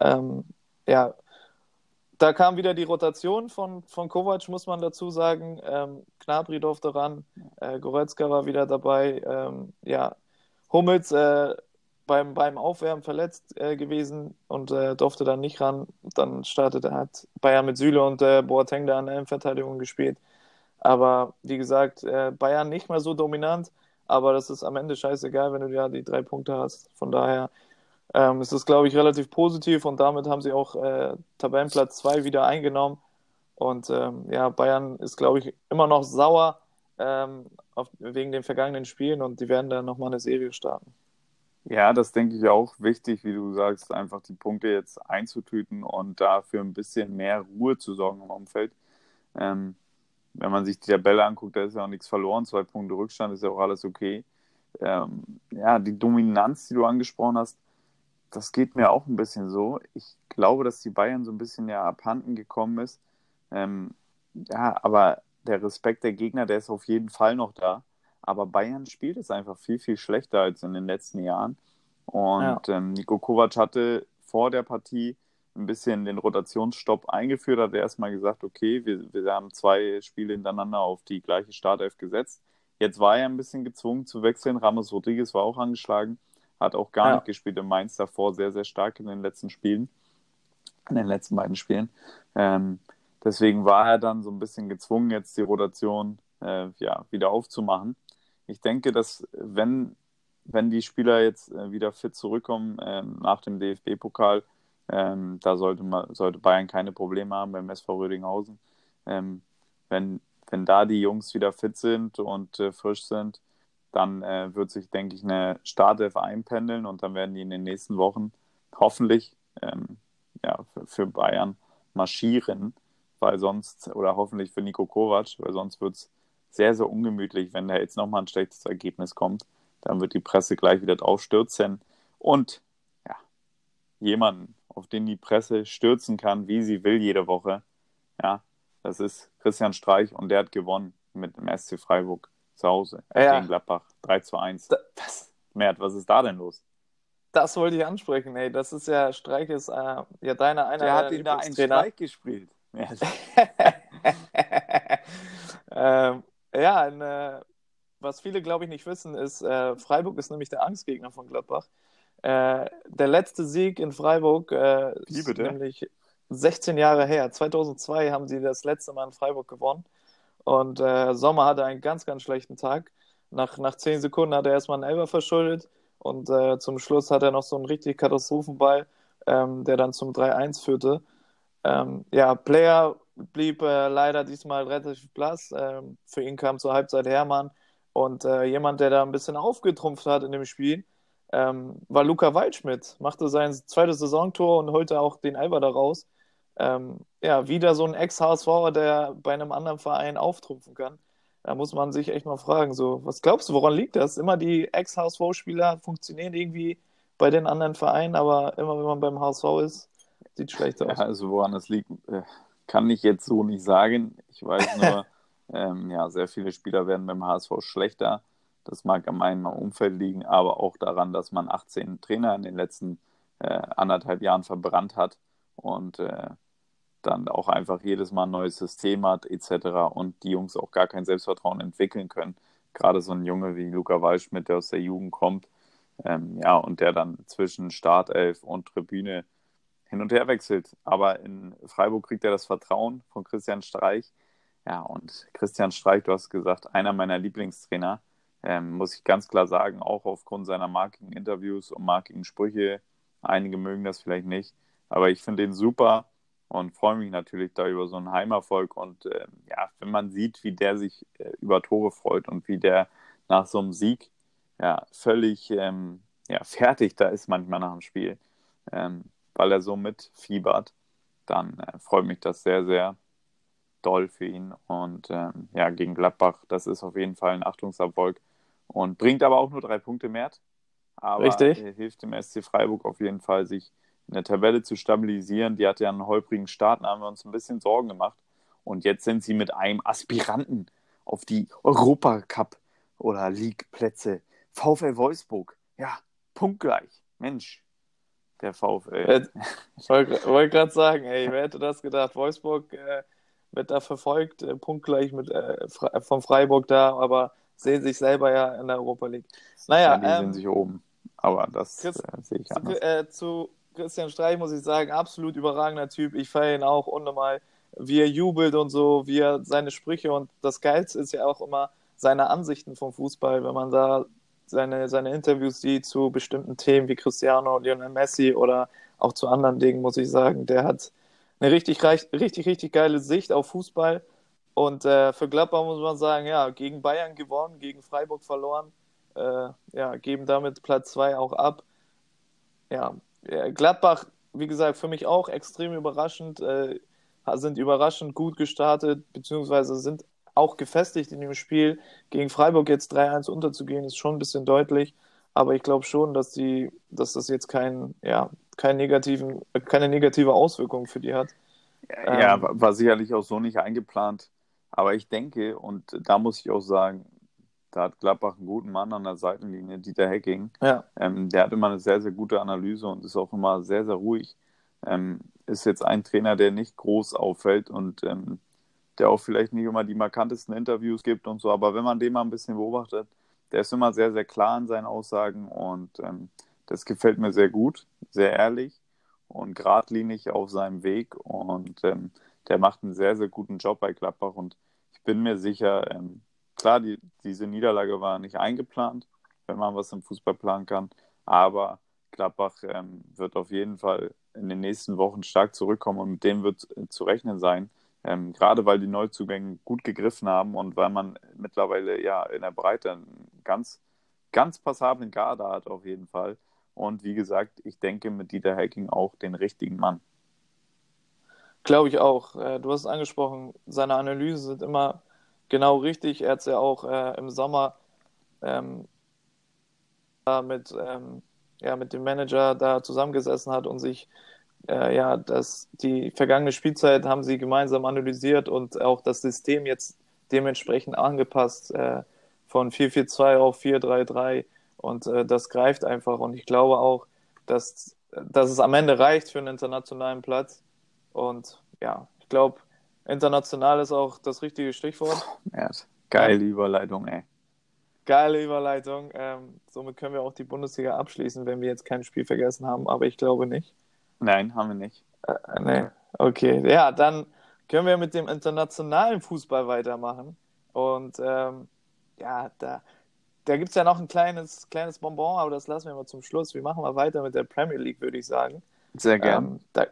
Ähm, ja, da kam wieder die Rotation von, von Kovac, muss man dazu sagen. Ähm, Knabri durfte ran, äh, Goretzka war wieder dabei. Ähm, ja, Hummels äh, beim, beim Aufwärmen verletzt äh, gewesen und äh, durfte dann nicht ran. Dann startete hat Bayern mit Süle und äh, Boateng da an der Verteidigung gespielt. Aber wie gesagt, äh, Bayern nicht mehr so dominant, aber das ist am Ende scheißegal, wenn du ja die drei Punkte hast. Von daher ähm, ist es, glaube ich, relativ positiv und damit haben sie auch äh, Tabellenplatz 2 wieder eingenommen. Und ähm, ja, Bayern ist, glaube ich, immer noch sauer ähm, auf, wegen den vergangenen Spielen und die werden dann nochmal eine Serie starten. Ja, das denke ich auch wichtig, wie du sagst, einfach die Punkte jetzt einzutüten und dafür ein bisschen mehr Ruhe zu sorgen im Umfeld. Ähm, wenn man sich die Tabelle anguckt, da ist ja auch nichts verloren, zwei Punkte Rückstand ist ja auch alles okay. Ähm, ja, die Dominanz, die du angesprochen hast, das geht mir auch ein bisschen so. Ich glaube, dass die Bayern so ein bisschen ja abhanden gekommen ist. Ähm, ja, aber der Respekt der Gegner, der ist auf jeden Fall noch da. Aber Bayern spielt es einfach viel, viel schlechter als in den letzten Jahren. Und ja. ähm, Nico Kovac hatte vor der Partie ein bisschen den Rotationsstopp eingeführt, hat er erstmal gesagt, okay, wir, wir haben zwei Spiele hintereinander auf die gleiche Startelf gesetzt. Jetzt war er ein bisschen gezwungen zu wechseln. Ramos Rodriguez war auch angeschlagen, hat auch gar ja. nicht gespielt in Mainz davor, sehr, sehr stark in den letzten Spielen, in den letzten beiden Spielen. Ähm, deswegen war er dann so ein bisschen gezwungen, jetzt die Rotation äh, ja, wieder aufzumachen ich denke, dass wenn, wenn die Spieler jetzt äh, wieder fit zurückkommen ähm, nach dem DFB-Pokal, ähm, da sollte, man, sollte Bayern keine Probleme haben beim SV Rödinghausen. Ähm, wenn, wenn da die Jungs wieder fit sind und äh, frisch sind, dann äh, wird sich, denke ich, eine Startelf einpendeln und dann werden die in den nächsten Wochen hoffentlich ähm, ja, für, für, Bayern marschieren, weil sonst, oder hoffentlich für Nico Kovac, weil sonst wird es sehr, sehr ungemütlich, wenn da jetzt nochmal ein schlechtes Ergebnis kommt. Dann wird die Presse gleich wieder drauf stürzen. Und ja, jemanden, auf den die Presse stürzen kann, wie sie will jede Woche, ja, Das ist Christian Streich und der hat gewonnen mit dem SC Freiburg zu Hause Ja. gegen Gladbach. 3 zu 1. Da- Das, Mert, was ist da denn los? das wollte ich ansprechen, ey. Das ist ja, Streich ist äh, ja deiner einer Der hat der ihn da einen. Streich gespielt. Ähm, ja, ein, äh, was viele, glaube ich, nicht wissen, ist, äh, Freiburg ist nämlich der Angstgegner von Gladbach. Äh, der letzte Sieg in Freiburg äh, ist nämlich 16 Jahre her. 2002 haben sie das letzte Mal in Freiburg gewonnen. Und äh, Sommer hatte einen ganz, ganz schlechten Tag. Nach, nach 10 Sekunden hat er erstmal einen Elber verschuldet. Und äh, zum Schluss hat er noch so einen richtig Katastrophenball, ähm, der dann zum 3-1 führte. Ähm, ja, Player blieb äh, leider diesmal relativ blass. Ähm, für ihn kam zur Halbzeit Hermann. Und äh, jemand, der da ein bisschen aufgetrumpft hat in dem Spiel, ähm, war Luca Waldschmidt. Machte sein zweites Saisontor und holte auch den Elber da raus. Ähm, ja, wieder so ein Ex-HSV, der bei einem anderen Verein auftrumpfen kann. Da muss man sich echt mal fragen, so, was glaubst du, woran liegt das? Immer die Ex-HSV-Spieler funktionieren irgendwie bei den anderen Vereinen, aber immer wenn man beim HSV ist, sieht schlecht Ja, aus. also woran es liegt, äh, kann ich jetzt so nicht sagen. Ich weiß nur, ähm, ja, sehr viele Spieler werden beim HSV schlechter. Das mag an meinem Umfeld liegen, aber auch daran, dass man 18 Trainer in den letzten äh, anderthalb Jahren verbrannt hat und äh, dann auch einfach jedes Mal ein neues System hat etc. und die Jungs auch gar kein Selbstvertrauen entwickeln können. Gerade so ein Junge wie Luca Waldschmidt, der aus der Jugend kommt, ähm, ja, und der dann zwischen Startelf und Tribüne hin und her wechselt. Aber in Freiburg kriegt er das Vertrauen von Christian Streich. Ja, und Christian Streich, du hast gesagt, einer meiner Lieblingstrainer, ähm, muss ich ganz klar sagen, auch aufgrund seiner markigen Interviews und markigen Sprüche. Einige mögen das vielleicht nicht, aber ich finde ihn super und freue mich natürlich da über so einen Heimerfolg. Und ähm, ja, wenn man sieht, wie der sich äh, über Tore freut und wie der nach so einem Sieg ja völlig ähm, ja, fertig da ist manchmal nach dem Spiel, ähm, weil er so mitfiebert, dann äh, freut mich das sehr, sehr doll für ihn. Und ähm, ja, gegen Gladbach, das ist auf jeden Fall ein Achtungserfolg und bringt aber auch nur drei Punkte mehr. Aber Richtig. hilft dem SC Freiburg auf jeden Fall, sich in der Tabelle zu stabilisieren. Die hatte ja einen holprigen Start, da haben wir uns ein bisschen Sorgen gemacht. Und jetzt sind sie mit einem Aspiranten auf die Europacup oder League-Plätze. VfL Wolfsburg, ja, punktgleich. Mensch, der VfL. Äh, Ich wollte wollt gerade sagen, ey, wer hätte das gedacht? Wolfsburg äh, wird da verfolgt, äh, punktgleich mit äh, Fre von Freiburg da, aber sehen sich selber ja in der Europa League. Naja, ja, die ähm, sehen sich oben. Aber das Chris- äh, sehe ich zu, anders. äh, zu Christian Streich muss ich sagen, absolut überragender Typ. Ich feiere ihn auch unnormal, wie er jubelt und so, wie er seine Sprüche und das Geilste ist ja auch immer seine Ansichten vom Fußball, wenn man da seine, seine Interviews sieht zu bestimmten Themen wie Cristiano, Lionel Messi oder auch zu anderen Dingen, muss ich sagen. Der hat eine richtig, richtig, richtig geile Sicht auf Fußball. Und äh, für Gladbach muss man sagen, ja, gegen Bayern gewonnen, gegen Freiburg verloren, äh, ja, geben damit Platz 2 auch ab. Ja, ja, Gladbach, wie gesagt, für mich auch extrem überraschend, äh, sind überraschend gut gestartet, beziehungsweise sind auch gefestigt in dem Spiel. Gegen Freiburg jetzt 3-1 unterzugehen, ist schon ein bisschen deutlich, aber ich glaube schon, dass die, dass das jetzt kein, ja, keinen negativen, keine negative Auswirkung für die hat. Ja, Ähm, war war sicherlich auch so nicht eingeplant. Aber ich denke, und da muss ich auch sagen, da hat Gladbach einen guten Mann an der Seitenlinie, Dieter Hecking. Ja, Ähm, der hat immer eine sehr, sehr gute Analyse und ist auch immer sehr, sehr ruhig. Ähm, ist jetzt ein Trainer, der nicht groß auffällt und ähm, der auch vielleicht nicht immer die markantesten Interviews gibt und so. Aber wenn man den mal ein bisschen beobachtet, der ist immer sehr, sehr klar in seinen Aussagen und ähm, das gefällt mir sehr gut, sehr ehrlich und geradlinig auf seinem Weg. Und ähm, der macht einen sehr, sehr guten Job bei Gladbach. Und ich bin mir sicher, ähm, klar, die, diese Niederlage war nicht eingeplant, wenn man was im Fußball planen kann. Aber Gladbach ähm, wird auf jeden Fall in den nächsten Wochen stark zurückkommen und mit dem wird äh, zu rechnen sein. Ähm, gerade weil die Neuzugänge gut gegriffen haben und weil man mittlerweile ja in der Breite einen ganz, ganz passablen Kader hat auf jeden Fall. Und wie gesagt, ich denke mit Dieter Hacking auch den richtigen Mann. glaube ich auch. Äh, du hast es angesprochen, seine Analysen sind immer genau richtig. Er hat es ja auch äh, im Sommer ähm, mit, ähm, ja, mit dem Manager da zusammengesessen hat und sich äh, ja, dass die vergangene Spielzeit haben sie gemeinsam analysiert und auch das System jetzt dementsprechend angepasst äh, von 4-4-2 auf 4-3-3 und äh, das greift einfach und ich glaube auch, dass, dass es am Ende reicht für einen internationalen Platz und ja, ich glaube, international ist auch das richtige Stichwort. Ja, geile Überleitung, ey. Geile Überleitung. Ähm, somit können wir auch die Bundesliga abschließen, wenn wir jetzt kein Spiel vergessen haben, aber ich glaube nicht. Nein, haben wir nicht. Äh, nee. Okay, ja, dann können wir mit dem internationalen Fußball weitermachen. Und ähm, ja, da, da gibt es ja noch ein kleines, kleines Bonbon, aber das lassen wir mal zum Schluss. Wir machen mal weiter mit der Premier League, würde ich sagen. Sehr gern. Ähm, da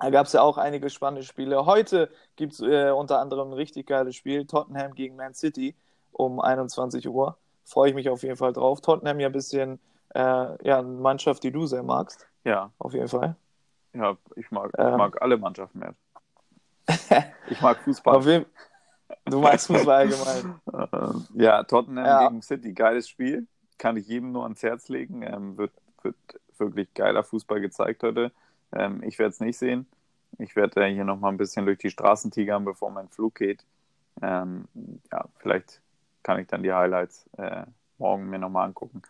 da gab es ja auch einige spannende Spiele. Heute gibt es äh, unter anderem ein richtig geiles Spiel: Tottenham gegen Man City um 21 Uhr. Freue ich mich auf jeden Fall drauf. Tottenham ja ein bisschen, äh, ja, eine Mannschaft, die du sehr magst. Ja. Auf jeden Fall. Ja, ich mag, ähm, ich mag alle Mannschaften mehr. ich mag Fußball. Auf jeden, du magst Fußball allgemein. Äh, ja, Tottenham ja. gegen City, geiles Spiel. Kann ich jedem nur ans Herz legen. Ähm, wird, wird wirklich geiler Fußball gezeigt heute. Ähm, ich werde es nicht sehen. Ich werde hier noch mal ein bisschen durch die Straßen tigern, bevor mein Flug geht. Ähm, ja, vielleicht kann ich dann die Highlights äh, morgen mir nochmal angucken.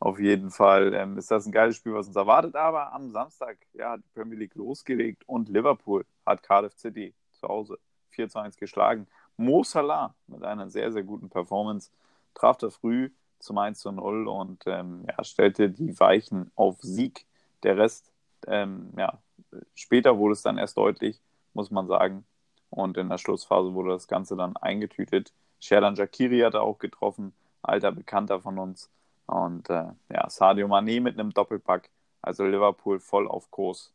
Auf jeden Fall ähm, ist das ein geiles Spiel, was uns erwartet. Aber am Samstag ja, hat die Premier League losgelegt und Liverpool hat Cardiff City zu Hause 4 zu 1 geschlagen. Mo Salah mit einer sehr, sehr guten Performance traf da früh zum 1 zu 0 und ähm, ja, stellte die Weichen auf Sieg. Der Rest ähm, ja, später wurde es dann erst deutlich, muss man sagen. Und in der Schlussphase wurde das Ganze dann eingetütet. Sherdan Jakiri hat er auch getroffen, alter Bekannter von uns. Und äh, ja, Sadio Mané mit einem Doppelpack. Also Liverpool voll auf Kurs.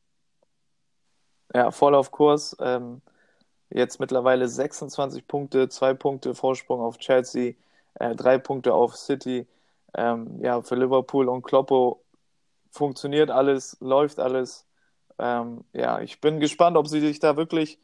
Ja, voll auf Kurs. Ähm, jetzt mittlerweile 26 Punkte, zwei Punkte Vorsprung auf Chelsea, äh, drei Punkte auf City. Ähm, ja, für Liverpool und Kloppo funktioniert alles, läuft alles. Ähm, ja, ich bin gespannt, ob sie sich da wirklich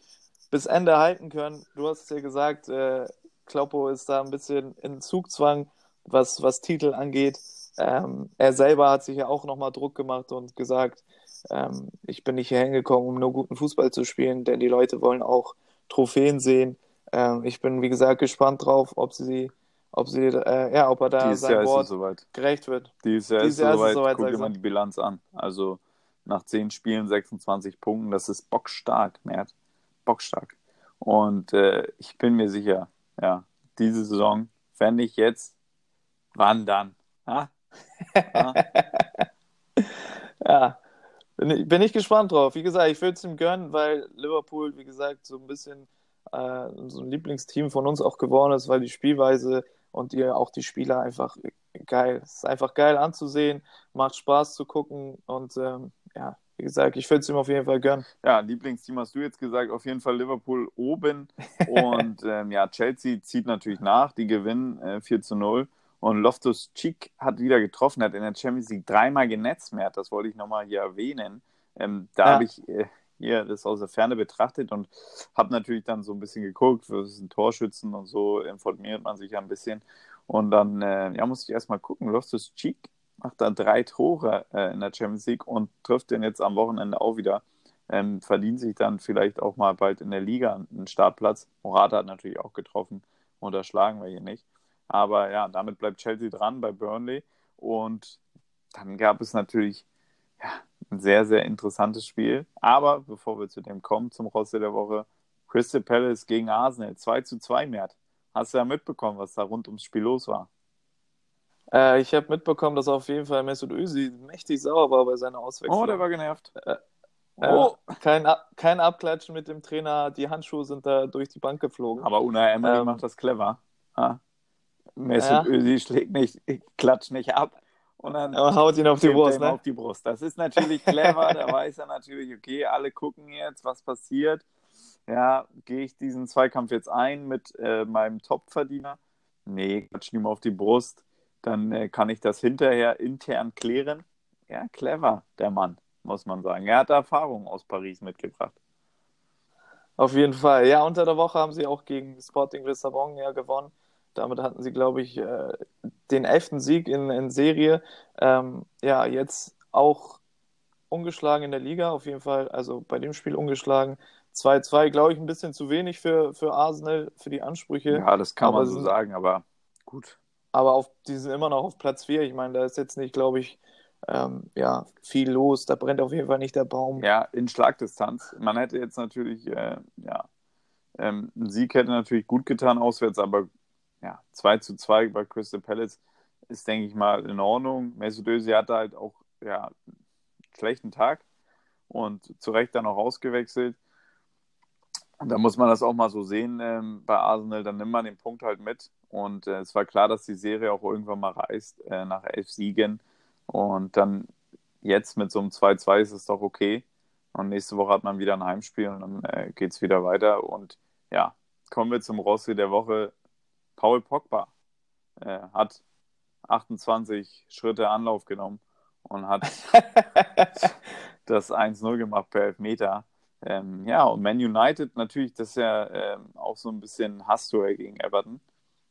bis Ende halten können. Du hast es ja gesagt, äh, Kloppo ist da ein bisschen in Zugzwang, was, was Titel angeht. Ähm, er selber hat sich ja auch nochmal Druck gemacht und gesagt, ähm, ich bin nicht hier hingekommen, um nur guten Fußball zu spielen, denn die Leute wollen auch Trophäen sehen. Ähm, ich bin, wie gesagt, gespannt drauf, ob sie ob sie, äh, ja, ob er da Dieses sein Jahr Wort soweit. gerecht wird. Dieses Jahr Dieses ist Jahr ist es soweit. soweit, Guck dir sagst mal die Bilanz an. Also nach 10 Spielen 26 Punkten, das ist bockstark, Mert. Bockstark. Und äh, ich bin mir sicher, ja, diese Saison, wenn nicht jetzt, wann dann? Ha? Ha? Ja, bin ich, bin ich gespannt drauf. Wie gesagt, ich würde es ihm gönnen, weil Liverpool, wie gesagt, so ein bisschen äh, so ein Lieblingsteam von uns auch geworden ist, weil die Spielweise und ihr auch die Spieler einfach geil. Es ist einfach geil anzusehen, macht Spaß zu gucken und ähm, ja, wie gesagt, ich würde es ihm auf jeden Fall gönnen. Ja, Lieblingsteam hast du jetzt gesagt, auf jeden Fall Liverpool oben. Und ähm, ja, Chelsea zieht natürlich nach, die gewinnen äh, 4 zu 0. Und Loftus Cheek hat wieder getroffen, hat in der Champions League dreimal genetzmehrt, das wollte ich nochmal hier erwähnen. Ähm, da Ja. habe ich äh, hier das aus der Ferne betrachtet und habe natürlich dann so ein bisschen geguckt, was sind Torschützen und so, informiert man sich ja ein bisschen. Und dann äh, ja, musste ich erstmal gucken, Loftus Cheek macht da drei Tore äh, in der Champions League und trifft den jetzt am Wochenende auch wieder. Ähm, verdient sich dann vielleicht auch mal bald in der Liga einen Startplatz. Morata hat natürlich auch getroffen, unterschlagen wir hier nicht. Aber ja, damit bleibt Chelsea dran bei Burnley. Und dann gab es natürlich ja, ein sehr, sehr interessantes Spiel. Aber bevor wir zu dem kommen, zum Rosse der Woche, Crystal Palace gegen Arsenal, 2 zu 2 mehr. Hast du ja mitbekommen, was da rund ums Spiel los war? Äh, ich habe mitbekommen, dass auf jeden Fall Mesut Özil mächtig sauer war bei seiner Auswechslung. Oh, der war genervt. Äh, Oh, kein, Ab- kein Abklatschen mit dem Trainer, die Handschuhe sind da durch die Bank geflogen. aber Unai Emery Ähm, macht das clever. Ha? Mesut Ja. Özil schlägt nicht, klatscht nicht ab. Und dann Aber haut ihn auf die Brust, ne? auf die Brust. Das ist natürlich clever. da weiß er natürlich, okay, alle gucken jetzt, was passiert. Ja, gehe ich diesen Zweikampf jetzt ein mit äh, meinem Topverdiener? Nee, klatsch ihm auf die Brust. Dann äh, kann ich das hinterher intern klären. Ja, clever, der Mann, muss man sagen. Er hat Erfahrung aus Paris mitgebracht. Auf jeden Fall. Ja, unter der Woche haben sie auch gegen Sporting Lissabon ja gewonnen. Damit hatten sie, glaube ich, äh, den elften Sieg in, in Serie. Ähm, ja, jetzt auch ungeschlagen in der Liga, auf jeden Fall. Also bei dem Spiel ungeschlagen. 2-2, glaube ich, ein bisschen zu wenig für, für Arsenal, für die Ansprüche. Ja, das kann Aber man so sagen, aber gut. Aber auf, die sind immer noch auf Platz 4. Ich meine, da ist jetzt nicht, glaube ich, ähm, ja, viel los. Da brennt auf jeden Fall nicht der Baum. Ja, in Schlagdistanz. Man hätte jetzt natürlich, äh, ja, ähm, ein Sieg hätte natürlich gut getan auswärts, aber ja, 2 zu 2 bei Crystal Palace ist, denke ich mal, in Ordnung. Mesut Özil hatte halt auch, ja, einen schlechten Tag und zu Recht dann auch ausgewechselt. Und da muss man das auch mal so sehen ähm, bei Arsenal, dann nimmt man den Punkt halt mit. Und äh, es war klar, dass die Serie auch irgendwann mal reißt äh, nach elf Siegen. Und dann jetzt mit so einem 2-2 ist es doch okay. Und nächste Woche hat man wieder ein Heimspiel und dann äh, geht es wieder weiter. Und ja, kommen wir zum Rossi der Woche. Paul Pogba äh, hat 28 Schritte Anlauf genommen und hat das 1-0 gemacht per Elfmeter. Ähm, ja, und Man United natürlich, das ist ja ähm, auch so ein bisschen Hassduell gegen Everton.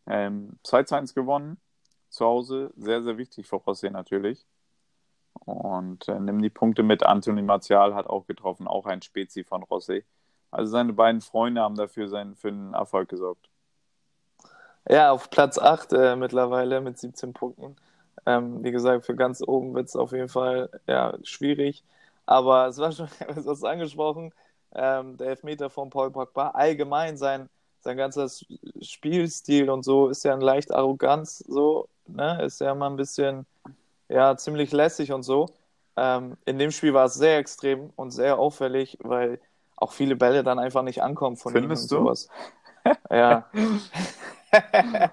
Ähm, 2-1 gewonnen zu Hause, sehr, sehr wichtig für Rossi natürlich. Und äh, nimm die Punkte mit. Anthony Martial hat auch getroffen, auch ein Spezi von Rossi. Also seine beiden Freunde haben dafür seinen, für einen Erfolg gesorgt. Ja, auf Platz 8 äh, mittlerweile mit 17 Punkten. Ähm, wie gesagt, für ganz oben wird es auf jeden Fall ja, schwierig. Aber es war schon, du hast es angesprochen, ähm, der Elfmeter von Paul Pogba. Allgemein sein, sein ganzer Spielstil und so ist ja ein leicht Arroganz, so, ne? Ist ja immer ein bisschen, ja, ziemlich lässig und so. Ähm, in dem Spiel war es sehr extrem und sehr auffällig, weil auch viele Bälle dann einfach nicht ankommen von Findest ihm und du? sowas. Ja.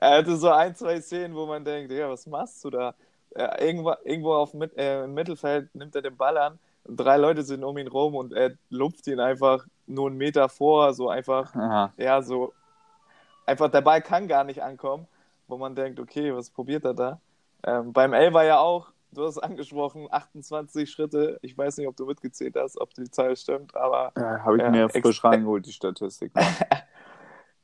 er hatte so ein, zwei Szenen, wo man denkt, ja, was machst du da? Ja, irgendwo, irgendwo auf äh, im Mittelfeld nimmt er den Ball an, drei Leute sind um ihn rum und er lupft ihn einfach nur einen Meter vor, so einfach, Aha. ja, so einfach der Ball kann gar nicht ankommen, wo man denkt, okay, was probiert er da? Ähm, beim Elfer ja auch, du hast es angesprochen, 28 Schritte, ich weiß nicht, ob du mitgezählt hast, ob die Zahl stimmt, aber Ja, Habe ich Ja, mir frisch reingeholt, die Statistik.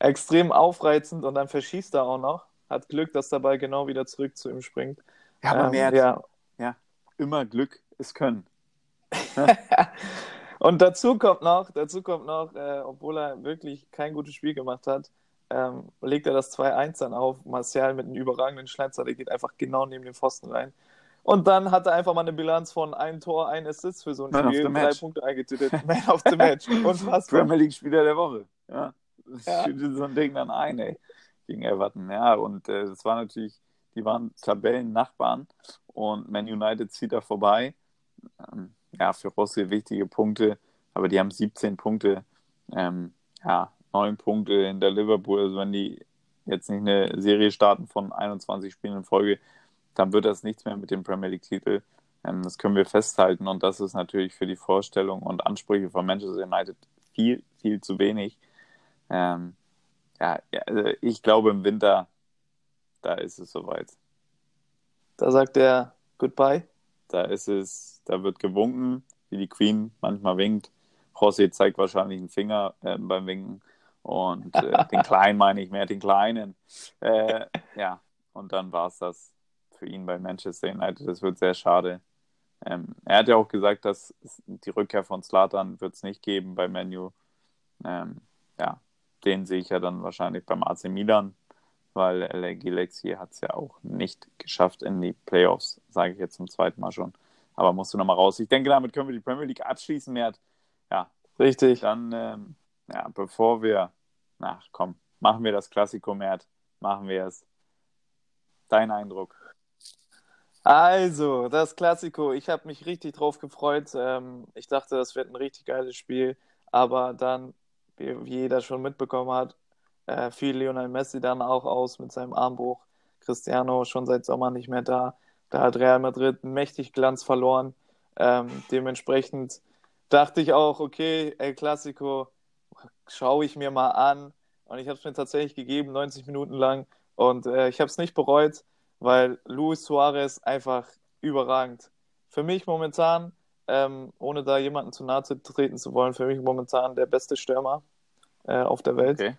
extrem aufreizend und dann verschießt er auch noch. Hat Glück, dass der Ball genau wieder zurück zu ihm springt. Ja, aber Ähm, mehr ja. immer Glück ist Können. Und dazu kommt noch, dazu kommt noch, äh, obwohl er wirklich kein gutes Spiel gemacht hat, ähm, legt er das 2-1 dann auf. Martial mit einem überragenden Schlenzer, der geht einfach genau neben den Pfosten rein. Und dann hat er einfach mal eine Bilanz von einem Tor, ein Assist für so ein Man Spiel, drei. Punkte eingetütet. Man of the Match. Unfassbar. Premier League Spieler der Woche. Ja. Das Ja. schüttet so ein Ding dann ein, ey. Gegen Everton. Ja, und äh, das war natürlich, die waren Tabellennachbarn und Man United zieht da vorbei. Ähm, ja, für Rossi wichtige Punkte, aber die haben 17 Punkte. Ähm, ja, 9 Punkte in der Liverpool. Also wenn die jetzt nicht eine Serie starten von 21 Spielen in Folge, dann wird das nichts mehr mit dem Premier League-Titel. Ähm, das können wir festhalten und das ist natürlich für die Vorstellung und Ansprüche von Manchester United viel, viel zu wenig. Ähm, ja, also ich glaube im Winter, da ist es soweit. Da sagt er Goodbye. Da ist es, da wird gewunken, wie die Queen manchmal winkt. José zeigt wahrscheinlich einen Finger äh, beim Winken und äh, den Kleinen meine ich mehr, den Kleinen. Äh, ja, und dann war es das für ihn bei Manchester United. Das wird sehr schade. Ähm, er hat ja auch gesagt, dass die Rückkehr von Slatan wird es nicht geben bei Menu. Ähm, ja, den sehe ich ja dann wahrscheinlich beim AC Milan, weil LA Galaxy hat es ja auch nicht geschafft in die Playoffs, sage ich jetzt zum zweiten Mal schon. Aber musst du nochmal raus. Ich denke, damit können wir die Premier League abschließen, Mert. Ja, Richtig. dann, ähm, ja, bevor wir, ach komm, machen wir das Klassiko, Mert. Machen wir es. Dein Eindruck. Also, das Klassiko. Ich habe mich richtig drauf gefreut. Ähm, ich dachte, das wird ein richtig geiles Spiel. Aber dann, wie, wie jeder schon mitbekommen hat, äh, fiel Lionel Messi dann auch aus mit seinem Armbruch. Cristiano schon seit Sommer nicht mehr da. Da hat Real Madrid mächtig Glanz verloren. Ähm, dementsprechend dachte ich auch, okay, El Clasico schaue ich mir mal an. Und ich habe es mir tatsächlich gegeben, 90 Minuten lang. Und äh, ich habe es nicht bereut weil Luis Suarez einfach überragend. Für mich momentan, ähm, ohne da jemanden zu nahe zu treten zu wollen, für mich momentan der beste Stürmer äh, auf der Welt, Okay.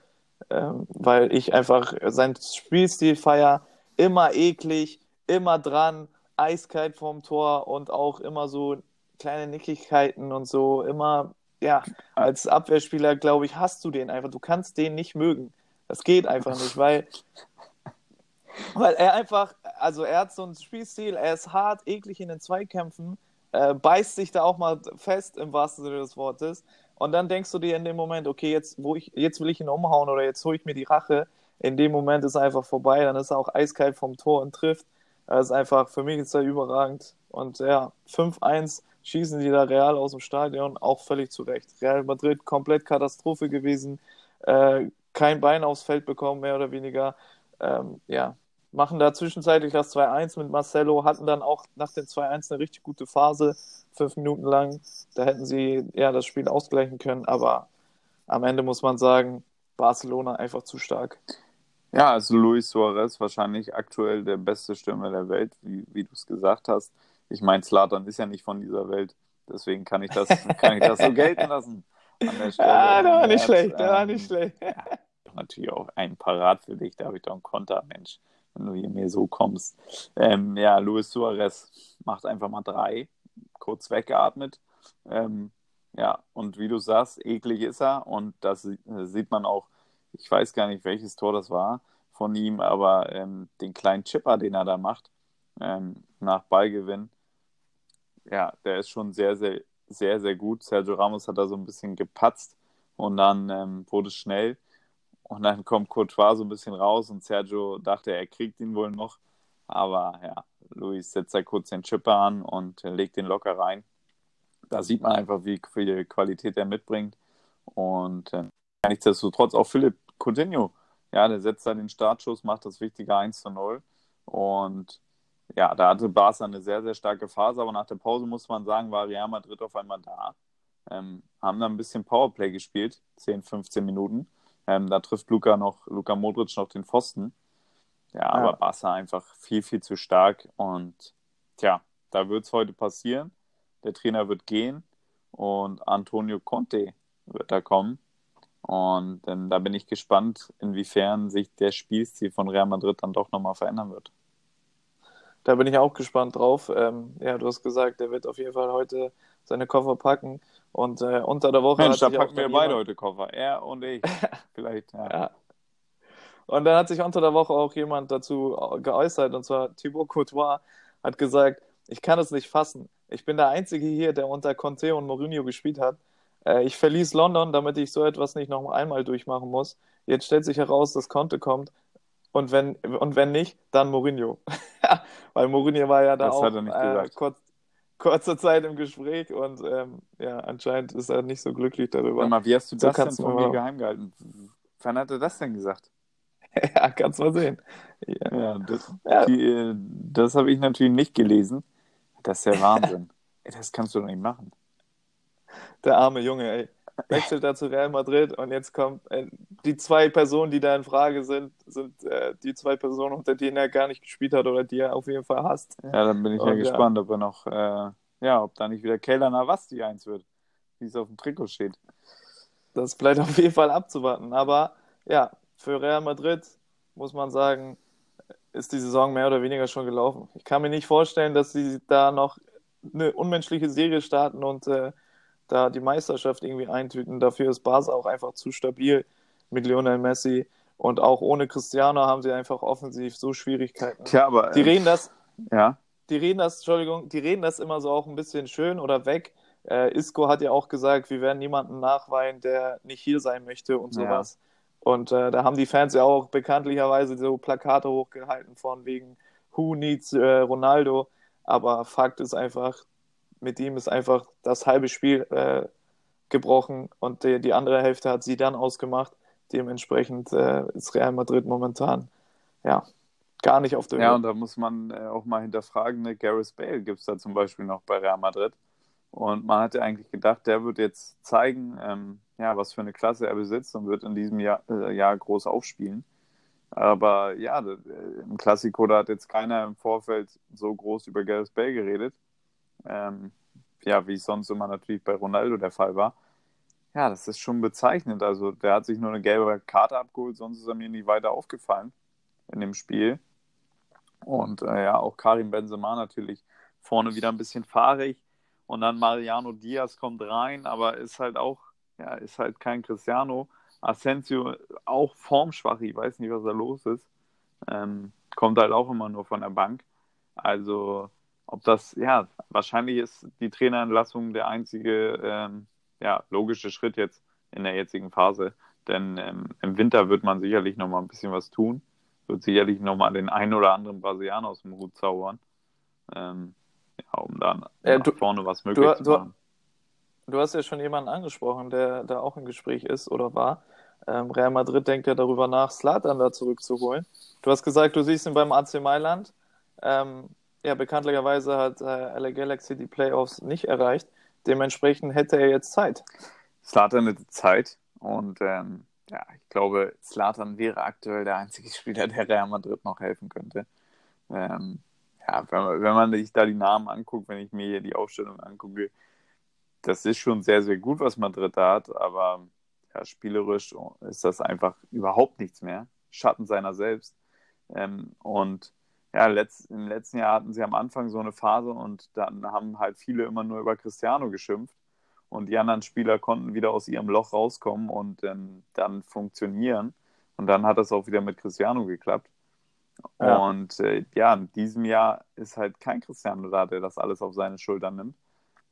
ähm, weil ich einfach seinen Spielstil feier, immer eklig, immer dran, eiskalt vorm Tor und auch immer so kleine Nickigkeiten und so immer, ja, als Abwehrspieler, glaube ich, hast du den einfach. Du kannst den nicht mögen. Das geht einfach nicht, weil, weil er einfach, also er hat so einen Spielstil, er ist hart, eklig in den Zweikämpfen, äh, beißt sich da auch mal fest im wahrsten Sinne des Wortes. Und dann denkst du dir in dem Moment, okay, jetzt, wo ich, jetzt will ich ihn umhauen oder jetzt hole ich mir die Rache. In dem Moment ist er einfach vorbei, dann ist er auch eiskalt vom Tor und trifft. Das ist einfach, für mich ist er überragend. Und ja, 5-1 schießen die da Real aus dem Stadion, auch völlig zu Recht. Real Madrid komplett Katastrophe gewesen, äh, kein Bein aufs Feld bekommen, mehr oder weniger. Ähm, ja, machen da zwischenzeitlich das 2-1 mit Marcelo, hatten dann auch nach dem 2-1 eine richtig gute Phase, fünf Minuten lang. Da hätten sie ja das Spiel ausgleichen können, aber am Ende muss man sagen, Barcelona einfach zu stark. Ja, also Luis Suarez wahrscheinlich aktuell der beste Stürmer der Welt, wie, wie du es gesagt hast. Ich meine, Slatan ist ja nicht von dieser Welt, deswegen kann ich das, kann ich das so gelten lassen. An der Stelle. Ja, der war nicht schlecht, der ähm, war nicht schlecht. Ja, natürlich auch ein Parat für dich, da habe ich doch einen Konter, Mensch wenn du hier mir so kommst. Ähm, ja, Luis Suarez macht einfach mal drei, kurz weggeatmet. Ähm, ja, und wie du sagst, eklig ist er und das sieht man auch, ich weiß gar nicht, welches Tor das war von ihm, aber ähm, den kleinen Chipper, den er da macht, ähm, nach Ballgewinn, ja, der ist schon sehr, sehr, sehr, sehr gut. Sergio Ramos hat da so ein bisschen gepatzt und dann ähm, wurde es schnell. Und dann kommt Courtois so ein bisschen raus und Sergio dachte, er kriegt ihn wohl noch. Aber ja, Luis setzt da kurz den Chipper an und legt den locker rein. Da sieht man einfach, wie viel Qualität er mitbringt. Und äh, nichtsdestotrotz auch Philipp Coutinho. Ja, der setzt da den Startschuss, macht das wichtige 1 zu 0. Und ja, da hatte Barca eine sehr, sehr starke Phase, aber nach der Pause muss man sagen, war Real Madrid auf einmal da. Ähm, haben dann ein bisschen Powerplay gespielt, 10, 15 Minuten. Ähm, da trifft Luca noch, Luka Modric noch den Pfosten. Ja, ja. aber Barca einfach viel, viel zu stark. Und tja, da wird es heute passieren. Der Trainer wird gehen und Antonio Conte wird da kommen. Und ähm, da bin ich gespannt, inwiefern sich der Spielstil von Real Madrid dann doch nochmal verändern wird. Da bin ich auch gespannt drauf. Ähm, ja, du hast gesagt, der wird auf jeden Fall heute seine Koffer packen. Und äh, unter der Woche. Mensch, da packen wir beide heute Koffer. Er und ich. Vielleicht, ja. ja. Und dann hat sich unter der Woche auch jemand dazu geäußert, und zwar Thibaut Courtois hat gesagt, ich kann es nicht fassen. Ich bin der Einzige hier, der unter Conte und Mourinho gespielt hat. Äh, ich verließ London, damit ich so etwas nicht noch einmal durchmachen muss. Jetzt stellt sich heraus, dass Conte kommt. Und wenn, und wenn nicht, dann Mourinho. Weil Mourinho war ja da das auch äh, kurz, kurzer Zeit im Gespräch und ähm, ja, anscheinend ist er nicht so glücklich darüber. mal, wie hast du das so denn von mir geheim gehalten? Wann hat er das denn gesagt? ja, kannst mal sehen. Ja, ja das, ja. äh, das habe ich natürlich nicht gelesen. Das ist ja Wahnsinn. das kannst du doch nicht machen. Der arme Junge, ey wechselt da zu Real Madrid und jetzt kommt äh, die zwei Personen, die da in Frage sind, sind äh, die zwei Personen, unter denen er gar nicht gespielt hat oder die er auf jeden Fall hasst. Ja, dann bin ich und, ja gespannt, ob er noch, äh, ja, ob da nicht wieder Keller Navasti eins wird, wie es auf dem Trikot steht. Das bleibt auf jeden Fall abzuwarten. Aber ja, für Real Madrid muss man sagen, ist die Saison mehr oder weniger schon gelaufen. Ich kann mir nicht vorstellen, dass sie da noch eine unmenschliche Serie starten und äh, da die Meisterschaft irgendwie eintüten. Dafür ist Barca auch einfach zu stabil mit Lionel Messi. Und auch ohne Cristiano haben sie einfach offensiv so Schwierigkeiten. Tja, aber. Die reden das. Ja. Die reden das, Entschuldigung, die reden das immer so auch ein bisschen schön oder weg. Äh, Isco hat ja auch gesagt, wir werden niemanden nachweinen, der nicht hier sein möchte und sowas. Ja. Und äh, da haben die Fans ja auch bekanntlicherweise so Plakate hochgehalten von wegen Who needs äh, Ronaldo. Aber Fakt ist einfach, mit ihm ist einfach das halbe Spiel äh, gebrochen und die, die, andere Hälfte hat sie dann ausgemacht. Dementsprechend äh, ist Real Madrid momentan ja gar nicht auf der Höhe. Ja, und da muss man äh, auch mal hinterfragen, ne? Gareth Bale gibt es da zum Beispiel noch bei Real Madrid. Und man hatte eigentlich gedacht, der wird jetzt zeigen, ähm, ja, was für eine Klasse er besitzt und wird in diesem Jahr, äh, Jahr groß aufspielen. Aber ja, äh, im Klassiko, da hat jetzt keiner im Vorfeld so groß über Gareth Bale geredet ähm, ja, wie es sonst immer natürlich bei Ronaldo der Fall war. Ja, das ist schon bezeichnend. Also der hat sich nur eine gelbe Karte abgeholt, sonst ist er mir nicht weiter aufgefallen in dem Spiel. Und äh, ja, auch Karim Benzema natürlich vorne wieder ein bisschen fahrig. Und dann Mariano Diaz kommt rein, aber ist halt auch, ja, ist halt kein Cristiano. Asensio auch formschwach, ich weiß nicht, was da los ist. Ähm, kommt halt auch immer nur von der Bank. Also, ob das, ja, wahrscheinlich ist die Trainerentlassung der einzige, ähm, ja, logische Schritt jetzt in der jetzigen Phase. Denn ähm, im Winter wird man sicherlich noch mal ein bisschen was tun. Wird sicherlich noch mal den einen oder anderen Brasilianer aus dem Hut zaubern. Ähm, ja, um dann äh, du, vorne was möglich du, zu machen. Du, du hast ja schon jemanden angesprochen, der da auch im Gespräch ist oder war. Ähm, Real Madrid denkt ja darüber nach, Slatan da zurückzuholen. Du hast gesagt, du siehst ihn beim AC Mailand. Ähm, ja, bekanntlicherweise hat äh, LA Galaxy die Playoffs nicht erreicht. Dementsprechend hätte er jetzt Zeit. Slatan hätte Zeit und ähm, ja, ich glaube, Slatan wäre aktuell der einzige Spieler, der Real Madrid noch helfen könnte. Ähm, ja, wenn man, wenn man sich da die Namen anguckt, wenn ich mir hier die Aufstellung angucke, das ist schon sehr, sehr gut, was Madrid da hat, aber ja, spielerisch ist das einfach überhaupt nichts mehr. Schatten seiner selbst. Ähm, und ja, letzt, im letzten Jahr hatten sie am Anfang so eine Phase und dann haben halt viele immer nur über Cristiano geschimpft und die anderen Spieler konnten wieder aus ihrem Loch rauskommen und ähm, dann funktionieren. Und dann hat das auch wieder mit Cristiano geklappt. Ja. Und äh, ja, in diesem Jahr ist halt kein Cristiano da, der das alles auf seine Schultern nimmt.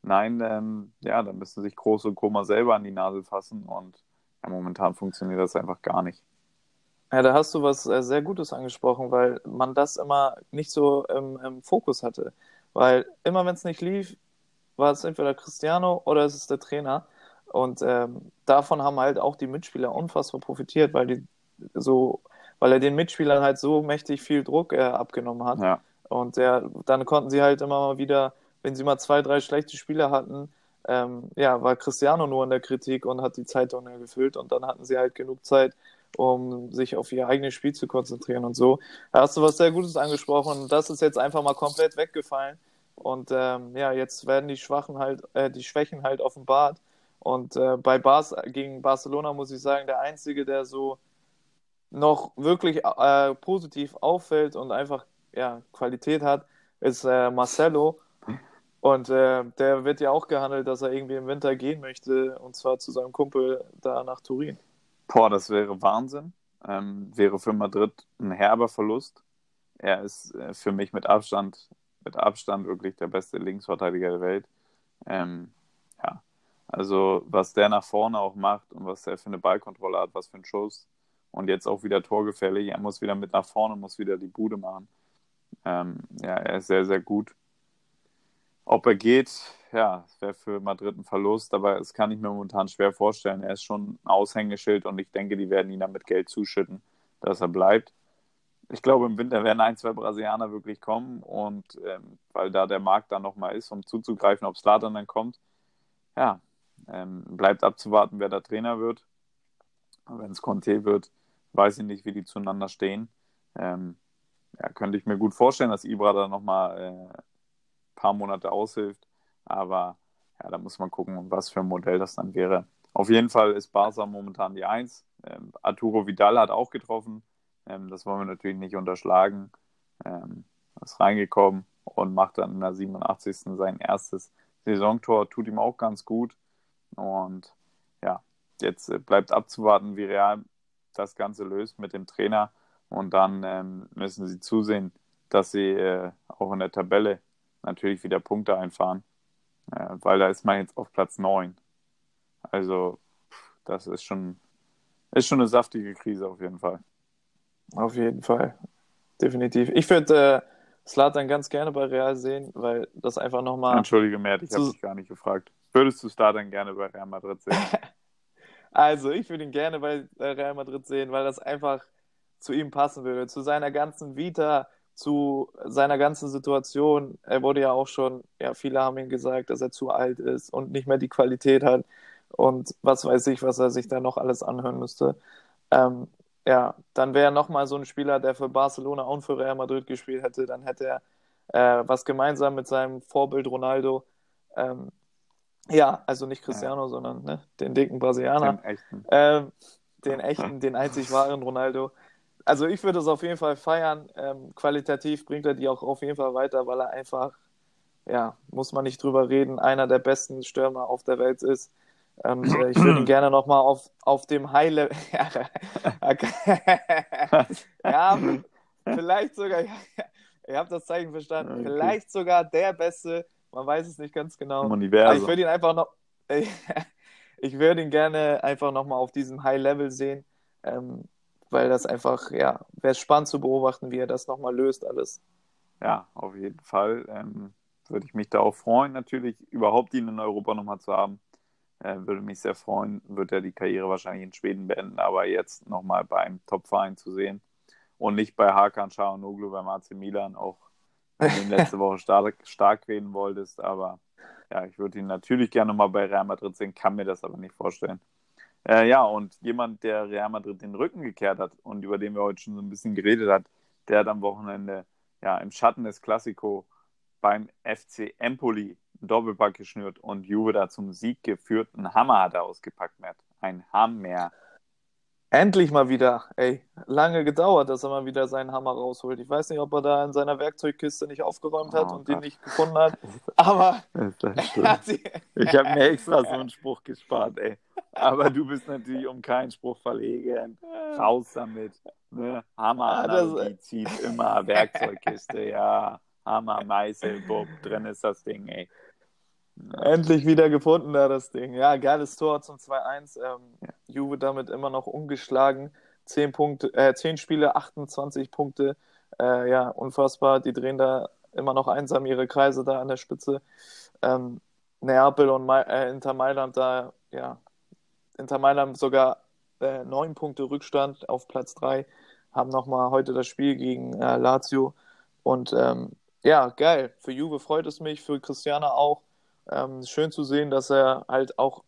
Nein, ähm, ja, da müssen sich Groß und Koma selber an die Nase fassen und ja, momentan funktioniert das einfach gar nicht. Ja, da hast du was äh, sehr Gutes angesprochen, weil man das immer nicht so im, im Fokus hatte. Weil immer wenn es nicht lief, war es entweder Cristiano oder es ist der Trainer. Und ähm, davon haben halt auch die Mitspieler unfassbar profitiert, weil die so, weil er den Mitspielern halt so mächtig viel Druck äh, abgenommen hat. Ja. Und der, dann konnten sie halt immer mal wieder, wenn sie mal zwei, drei schlechte Spieler hatten, ähm, ja, war Cristiano nur in der Kritik und hat die Zeitung gefüllt und dann hatten sie halt genug Zeit, um sich auf ihr eigenes Spiel zu konzentrieren und so. Da hast du was sehr Gutes angesprochen das ist jetzt einfach mal komplett weggefallen. Und ähm, ja, jetzt werden die Schwachen halt, äh, die Schwächen halt offenbart. Und äh, bei Bas gegen Barcelona muss ich sagen, der Einzige, der so noch wirklich äh, positiv auffällt und einfach ja, Qualität hat, ist äh, Marcelo. Und äh, der wird ja auch gehandelt, dass er irgendwie im Winter gehen möchte, und zwar zu seinem Kumpel da nach Turin. Boah, das wäre Wahnsinn. Ähm, wäre für Madrid ein herber Verlust. Er ist äh, für mich mit Abstand mit Abstand wirklich der beste Linksverteidiger der Welt. Ähm, ja, also was der nach vorne auch macht und was der für eine Ballkontrolle hat, was für ein Schuss und jetzt auch wieder torgefällig. Er muss wieder mit nach vorne, muss wieder die Bude machen. Ähm, ja, er ist sehr, sehr gut. Ob er geht, ja, wäre für Madrid ein Verlust, aber das kann ich mir momentan schwer vorstellen. Er ist schon ein Aushängeschild und ich denke, die werden ihn dann mit Geld zuschütten, dass er bleibt ich glaube, im Winter werden ein, zwei Brasilianer wirklich kommen und ähm, weil da der Markt dann nochmal ist, um zuzugreifen, ob Slatan dann kommt, ja, ähm, bleibt abzuwarten, wer der Trainer wird. Wenn es Conte wird, weiß ich nicht, wie die zueinander stehen. Ähm, ja, könnte ich mir gut vorstellen, dass Ibra da nochmal äh, ein paar Monate aushilft. Aber ja, da muss man gucken, was für ein Modell das dann wäre. Auf jeden Fall ist Barca momentan die Eins. Ähm, Arturo Vidal hat auch getroffen. Ähm, das wollen wir natürlich nicht unterschlagen. Ähm, ist reingekommen und macht dann in der 87. sein erstes Saisontor. Tut ihm auch ganz gut. Und ja, jetzt äh, bleibt abzuwarten, wie Real das Ganze löst mit dem Trainer. Und dann ähm, müssen sie zusehen, dass sie äh, auch in der Tabelle natürlich wieder Punkte einfahren. Äh, weil da ist man jetzt auf Platz 9. Also, das ist schon, ist schon eine saftige Krise auf jeden Fall. Auf jeden Fall. Definitiv. Ich würde äh, Slatan ganz gerne bei Real sehen, weil das einfach nochmal. Entschuldige, Mert, ich habe dich gar nicht gefragt. Würdest du Slatan gerne bei Real Madrid sehen? also, ich würde ihn gerne bei äh, Real Madrid sehen, weil das einfach zu ihm passen würde. Zu seiner ganzen Vita, zu seiner ganzen Situation. Er wurde ja auch schon, ja, viele haben ihm gesagt, dass er zu alt ist und nicht mehr die Qualität hat. Und was weiß ich, was er sich da noch alles anhören müsste. Ähm, ja, dann wäre nochmal so ein Spieler, der für Barcelona und für Real Madrid gespielt hätte, dann hätte er äh, was gemeinsam mit seinem Vorbild Ronaldo. Ähm, ja, also nicht Cristiano, ja. sondern ne, den dicken Brasilianer. Den echten. Ähm, den echten, den einzig wahren Ronaldo. Also ich würde es auf jeden Fall feiern. Ähm, qualitativ bringt er die auch auf jeden Fall weiter, weil er einfach ja, muss man nicht drüber reden, einer der besten Stürmer auf der Welt ist. Und äh, ich würde ihn gerne nochmal auf, auf dem High-Level. ja, vielleicht sogar, ihr habt das Zeichen verstanden, okay. vielleicht sogar der Beste, man weiß es nicht ganz genau. Universum. ich würde ihn einfach noch, ich würde ihn gerne einfach nochmal auf diesem High-Level sehen, ähm, weil das einfach, ja, wäre spannend zu beobachten, wie er das nochmal löst alles. Ja, auf jeden Fall. Ähm, würde ich mich darauf freuen, natürlich überhaupt ihn in Europa nochmal zu haben. Äh, würde mich sehr freuen, wird er die Karriere wahrscheinlich in Schweden beenden, aber jetzt nochmal beim Top-Verein zu sehen und nicht bei Hakan Çalhanoğlu beim AC Milan, auch wenn du ihn letzte Woche stark, stark reden wolltest, aber ja, ich würde ihn natürlich gerne mal bei Real Madrid sehen, kann mir das aber nicht vorstellen. Äh, ja, und jemand, der Real Madrid den Rücken gekehrt hat und über den wir heute schon so ein bisschen geredet hat, der hat am Wochenende ja im Schatten des Klassiko beim FC Empoli Doppelpack geschnürt und Juve da zum Sieg geführt. Ein Hammer hat er ausgepackt, Matt. Ein Hammer. Endlich mal wieder. Ey, lange gedauert, dass er mal wieder seinen Hammer rausholt. Ich weiß nicht, ob er da in seiner Werkzeugkiste nicht aufgeräumt hat oh, und Gott. den nicht gefunden hat. Aber ich habe mir extra so einen Spruch gespart, ey. Aber du bist natürlich um keinen Spruch verlegen. Raus damit. Ne? Hammer, ja, das... zieht immer Werkzeugkiste, ja. Hammer, Meißel, Bob, drin ist das Ding, ey. Endlich wieder gefunden, da das Ding. Ja, geiles Tor zum 2-1. Ähm, ja. Juve damit immer noch ungeschlagen. 10, Punkte, äh, 10 Spiele, 28 Punkte. Äh, ja, unfassbar. Die drehen da immer noch einsam ihre Kreise da an der Spitze. Ähm, Neapel und Ma äh, Inter Mailand da, ja, Inter Mailand sogar äh, 9 Punkte Rückstand auf Platz 3. Haben nochmal heute das Spiel gegen äh, Lazio. Und ähm, ja, geil. Für Juve freut es mich, für Christiana auch. Ähm, schön zu sehen, dass er halt auch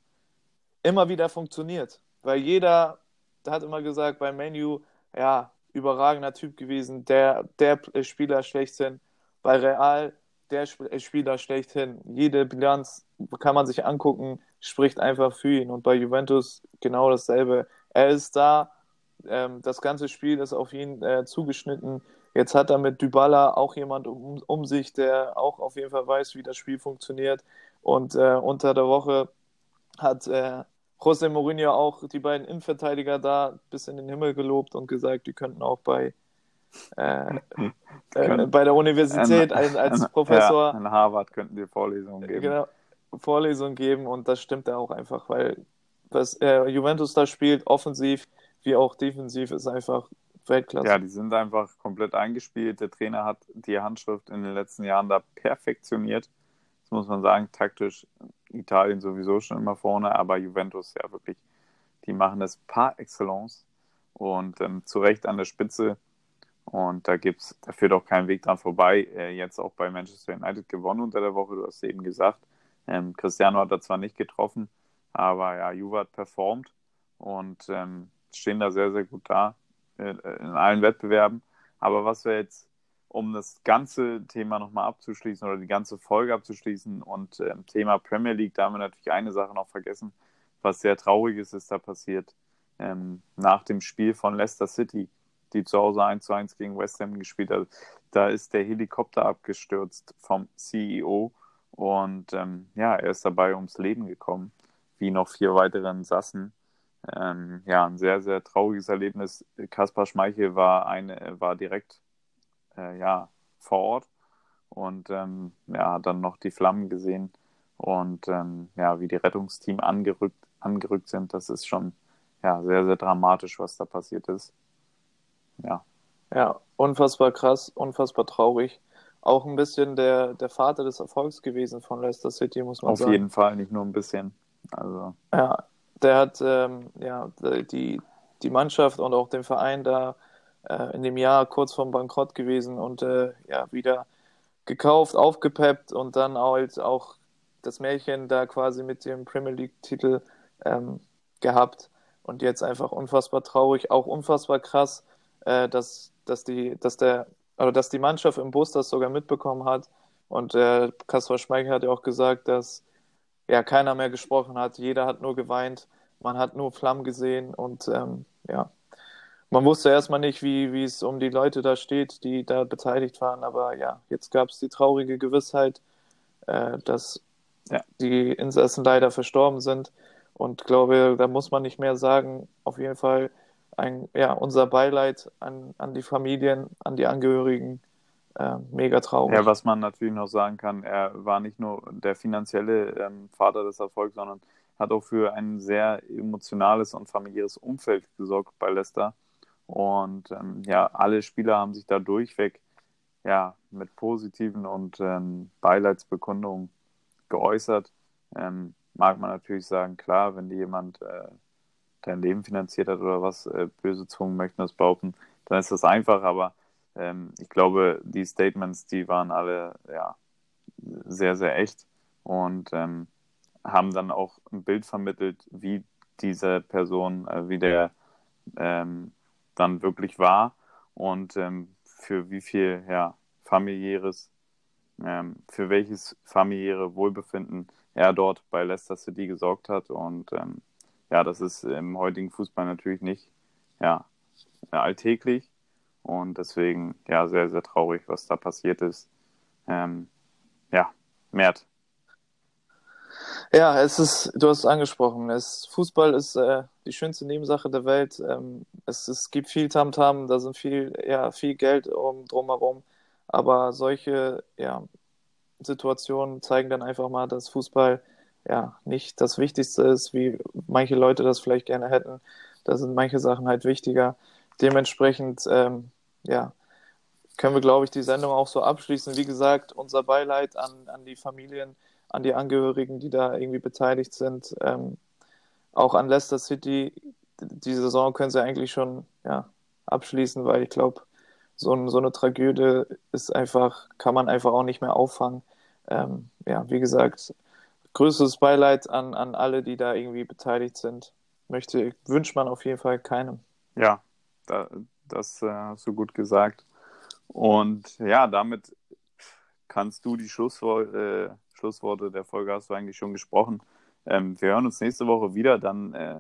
immer wieder funktioniert. Weil jeder hat immer gesagt, bei Menu, ja, überragender Typ gewesen, der, der Spieler schlechthin. Bei Real, der Spieler schlechthin. Jede Bilanz kann man sich angucken, spricht einfach für ihn. Und bei Juventus genau dasselbe. Er ist da, ähm, das ganze Spiel ist auf ihn äh, zugeschnitten. Jetzt hat er mit Dybala auch jemand um, um sich, der auch auf jeden Fall weiß, wie das Spiel funktioniert. Und äh, unter der Woche hat äh, José Mourinho auch die beiden Innenverteidiger da bis in den Himmel gelobt und gesagt, die könnten auch bei, äh, äh, bei der Universität ein, als, als Professor. Ja, in Harvard könnten die Vorlesungen geben. Genau, Vorlesungen geben und das stimmt ja auch einfach, weil was äh, Juventus da spielt, offensiv wie auch defensiv, ist einfach Weltklasse. Ja, die sind einfach komplett eingespielt. Der Trainer hat die Handschrift in den letzten Jahren da perfektioniert. Das muss man sagen, taktisch Italien sowieso schon immer vorne, aber Juventus ja wirklich, die machen das par excellence und ähm, zu Recht an der Spitze. Und da gibt's, da führt auch kein Weg dran vorbei. Äh, jetzt auch bei Manchester United gewonnen unter der Woche, du hast eben gesagt. Ähm, Cristiano hat da zwar nicht getroffen, aber ja, Juve hat performt und ähm, stehen da sehr, sehr gut da. Äh, in allen Wettbewerben. Aber was wir jetzt, um das ganze Thema nochmal abzuschließen oder die ganze Folge abzuschließen und äh, Thema Premier League, da haben wir natürlich eine Sache noch vergessen, was sehr trauriges ist da passiert. Ähm, nach dem Spiel von Leicester City, die zu Hause 1 zu 1 gegen West Ham gespielt hat, da ist der Helikopter abgestürzt vom CEO und ähm, ja, er ist dabei ums Leben gekommen, wie noch vier weitere Insassen. Ähm, ja, ein sehr, sehr trauriges Erlebnis. Kaspar Schmeichel war, eine, war direkt äh, ja, vor Ort und ähm, ja, hat dann noch die Flammen gesehen und ähm, ja, wie die Rettungsteam angerückt, angerückt sind. Das ist schon ja, sehr, sehr dramatisch, was da passiert ist. Ja. Ja, unfassbar krass, unfassbar traurig. Auch ein bisschen der, der Vater des Erfolgs gewesen von Leicester City, muss man Auf sagen. Auf jeden Fall, nicht nur ein bisschen. Also. Ja, der hat ähm, ja, die, die Mannschaft und auch den Verein da äh, in dem Jahr kurz vorm Bankrott gewesen und äh, ja, wieder gekauft, aufgepeppt und dann halt auch das Märchen da quasi mit dem Premier League-Titel ähm, gehabt. Und jetzt einfach unfassbar traurig, auch unfassbar krass, äh, dass, dass, die, dass, der, oder dass die Mannschaft im Bus das sogar mitbekommen hat. Und äh, Kaspar Schmeichel hat ja auch gesagt, dass ja keiner mehr gesprochen hat, jeder hat nur geweint, man hat nur Flammen gesehen und ähm, ja, man wusste erstmal nicht, wie, wie es um die Leute da steht, die da beteiligt waren, aber ja, jetzt gab es die traurige Gewissheit, äh, dass ja. die Insassen leider verstorben sind. Und glaube, da muss man nicht mehr sagen. Auf jeden Fall ein, ja, unser Beileid an, an die Familien, an die Angehörigen. Äh, mega traurig. Ja, was man natürlich noch sagen kann, er war nicht nur der finanzielle ähm, Vater des Erfolgs, sondern hat auch für ein sehr emotionales und familiäres Umfeld gesorgt bei Leicester. Und ähm, ja, alle Spieler haben sich da durchweg ja, mit positiven und ähm, Beileidsbekundungen geäußert. Ähm, mag man natürlich sagen, klar, wenn dir jemand äh, dein Leben finanziert hat oder was, äh, böse Zungen möchten das behaupten, dann ist das einfach, aber ähm, ich glaube, die Statements, die waren alle ja, sehr, sehr echt und ähm, haben dann auch ein Bild vermittelt, wie diese Person, äh, wie der ähm, dann wirklich war und ähm, für wie viel ja, familiäres, ähm, für welches familiäre Wohlbefinden er dort bei Leicester City gesorgt hat. Und ähm, ja, das ist im heutigen Fußball natürlich nicht ja, alltäglich. Und deswegen, ja, sehr, sehr traurig, was da passiert ist. Ähm, ja, Mert. Ja, es ist, du hast es angesprochen, es, Fußball ist äh, die schönste Nebensache der Welt. Ähm, es, es gibt viel Tamtam, -Tam, da sind viel, ja, viel Geld um, drumherum. Aber solche ja, Situationen zeigen dann einfach mal, dass Fußball ja nicht das Wichtigste ist, wie manche Leute das vielleicht gerne hätten. Da sind manche Sachen halt wichtiger. Dementsprechend, ähm, ja, können wir, glaube ich, die Sendung auch so abschließen. Wie gesagt, unser Beileid an, an die Familien, an die Angehörigen, die da irgendwie beteiligt sind. Ähm, auch an Leicester City. Die Saison können sie eigentlich schon ja, abschließen, weil ich glaube, so, so eine Tragödie ist einfach, kann man einfach auch nicht mehr auffangen. Ähm, ja, wie gesagt, größtes Beileid an, an alle, die da irgendwie beteiligt sind. Möchte, wünscht man auf jeden Fall keinem. Ja, da, das äh, hast du gut gesagt. Und ja, damit kannst du die Schlusswort, äh, Schlussworte der Folge hast du eigentlich schon gesprochen. Ähm, wir hören uns nächste Woche wieder, dann äh,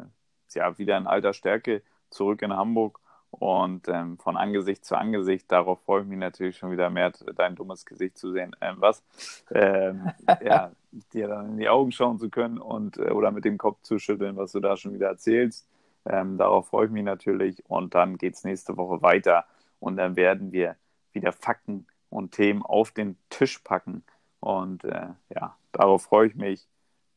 ja wieder in alter Stärke zurück in Hamburg und ähm, von Angesicht zu Angesicht, darauf freue ich mich natürlich schon wieder mehr, dein dummes Gesicht zu sehen. Ähm, was? Ähm, ja, dir dann in die Augen schauen zu können und äh, oder mit dem Kopf zu schütteln, was du da schon wieder erzählst. Ähm, darauf freue ich mich natürlich. Und dann geht es nächste Woche weiter. Und dann werden wir wieder Fakten und Themen auf den Tisch packen. Und äh, ja, darauf freue ich mich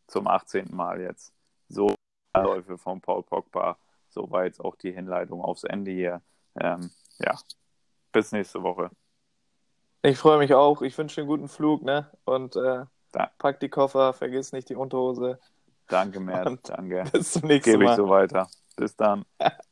zum 18. Mal jetzt. So Läufe von Paul Pogba so war jetzt auch die Hinleitung aufs Ende hier. Ähm, ja, bis nächste Woche. Ich freue mich auch. Ich wünsche einen guten Flug, ne? Und äh, pack die Koffer, vergiss nicht die Unterhose. Danke, Mert. Danke. Bis zum nächsten Gebe Mal. ich so weiter. Bis dann.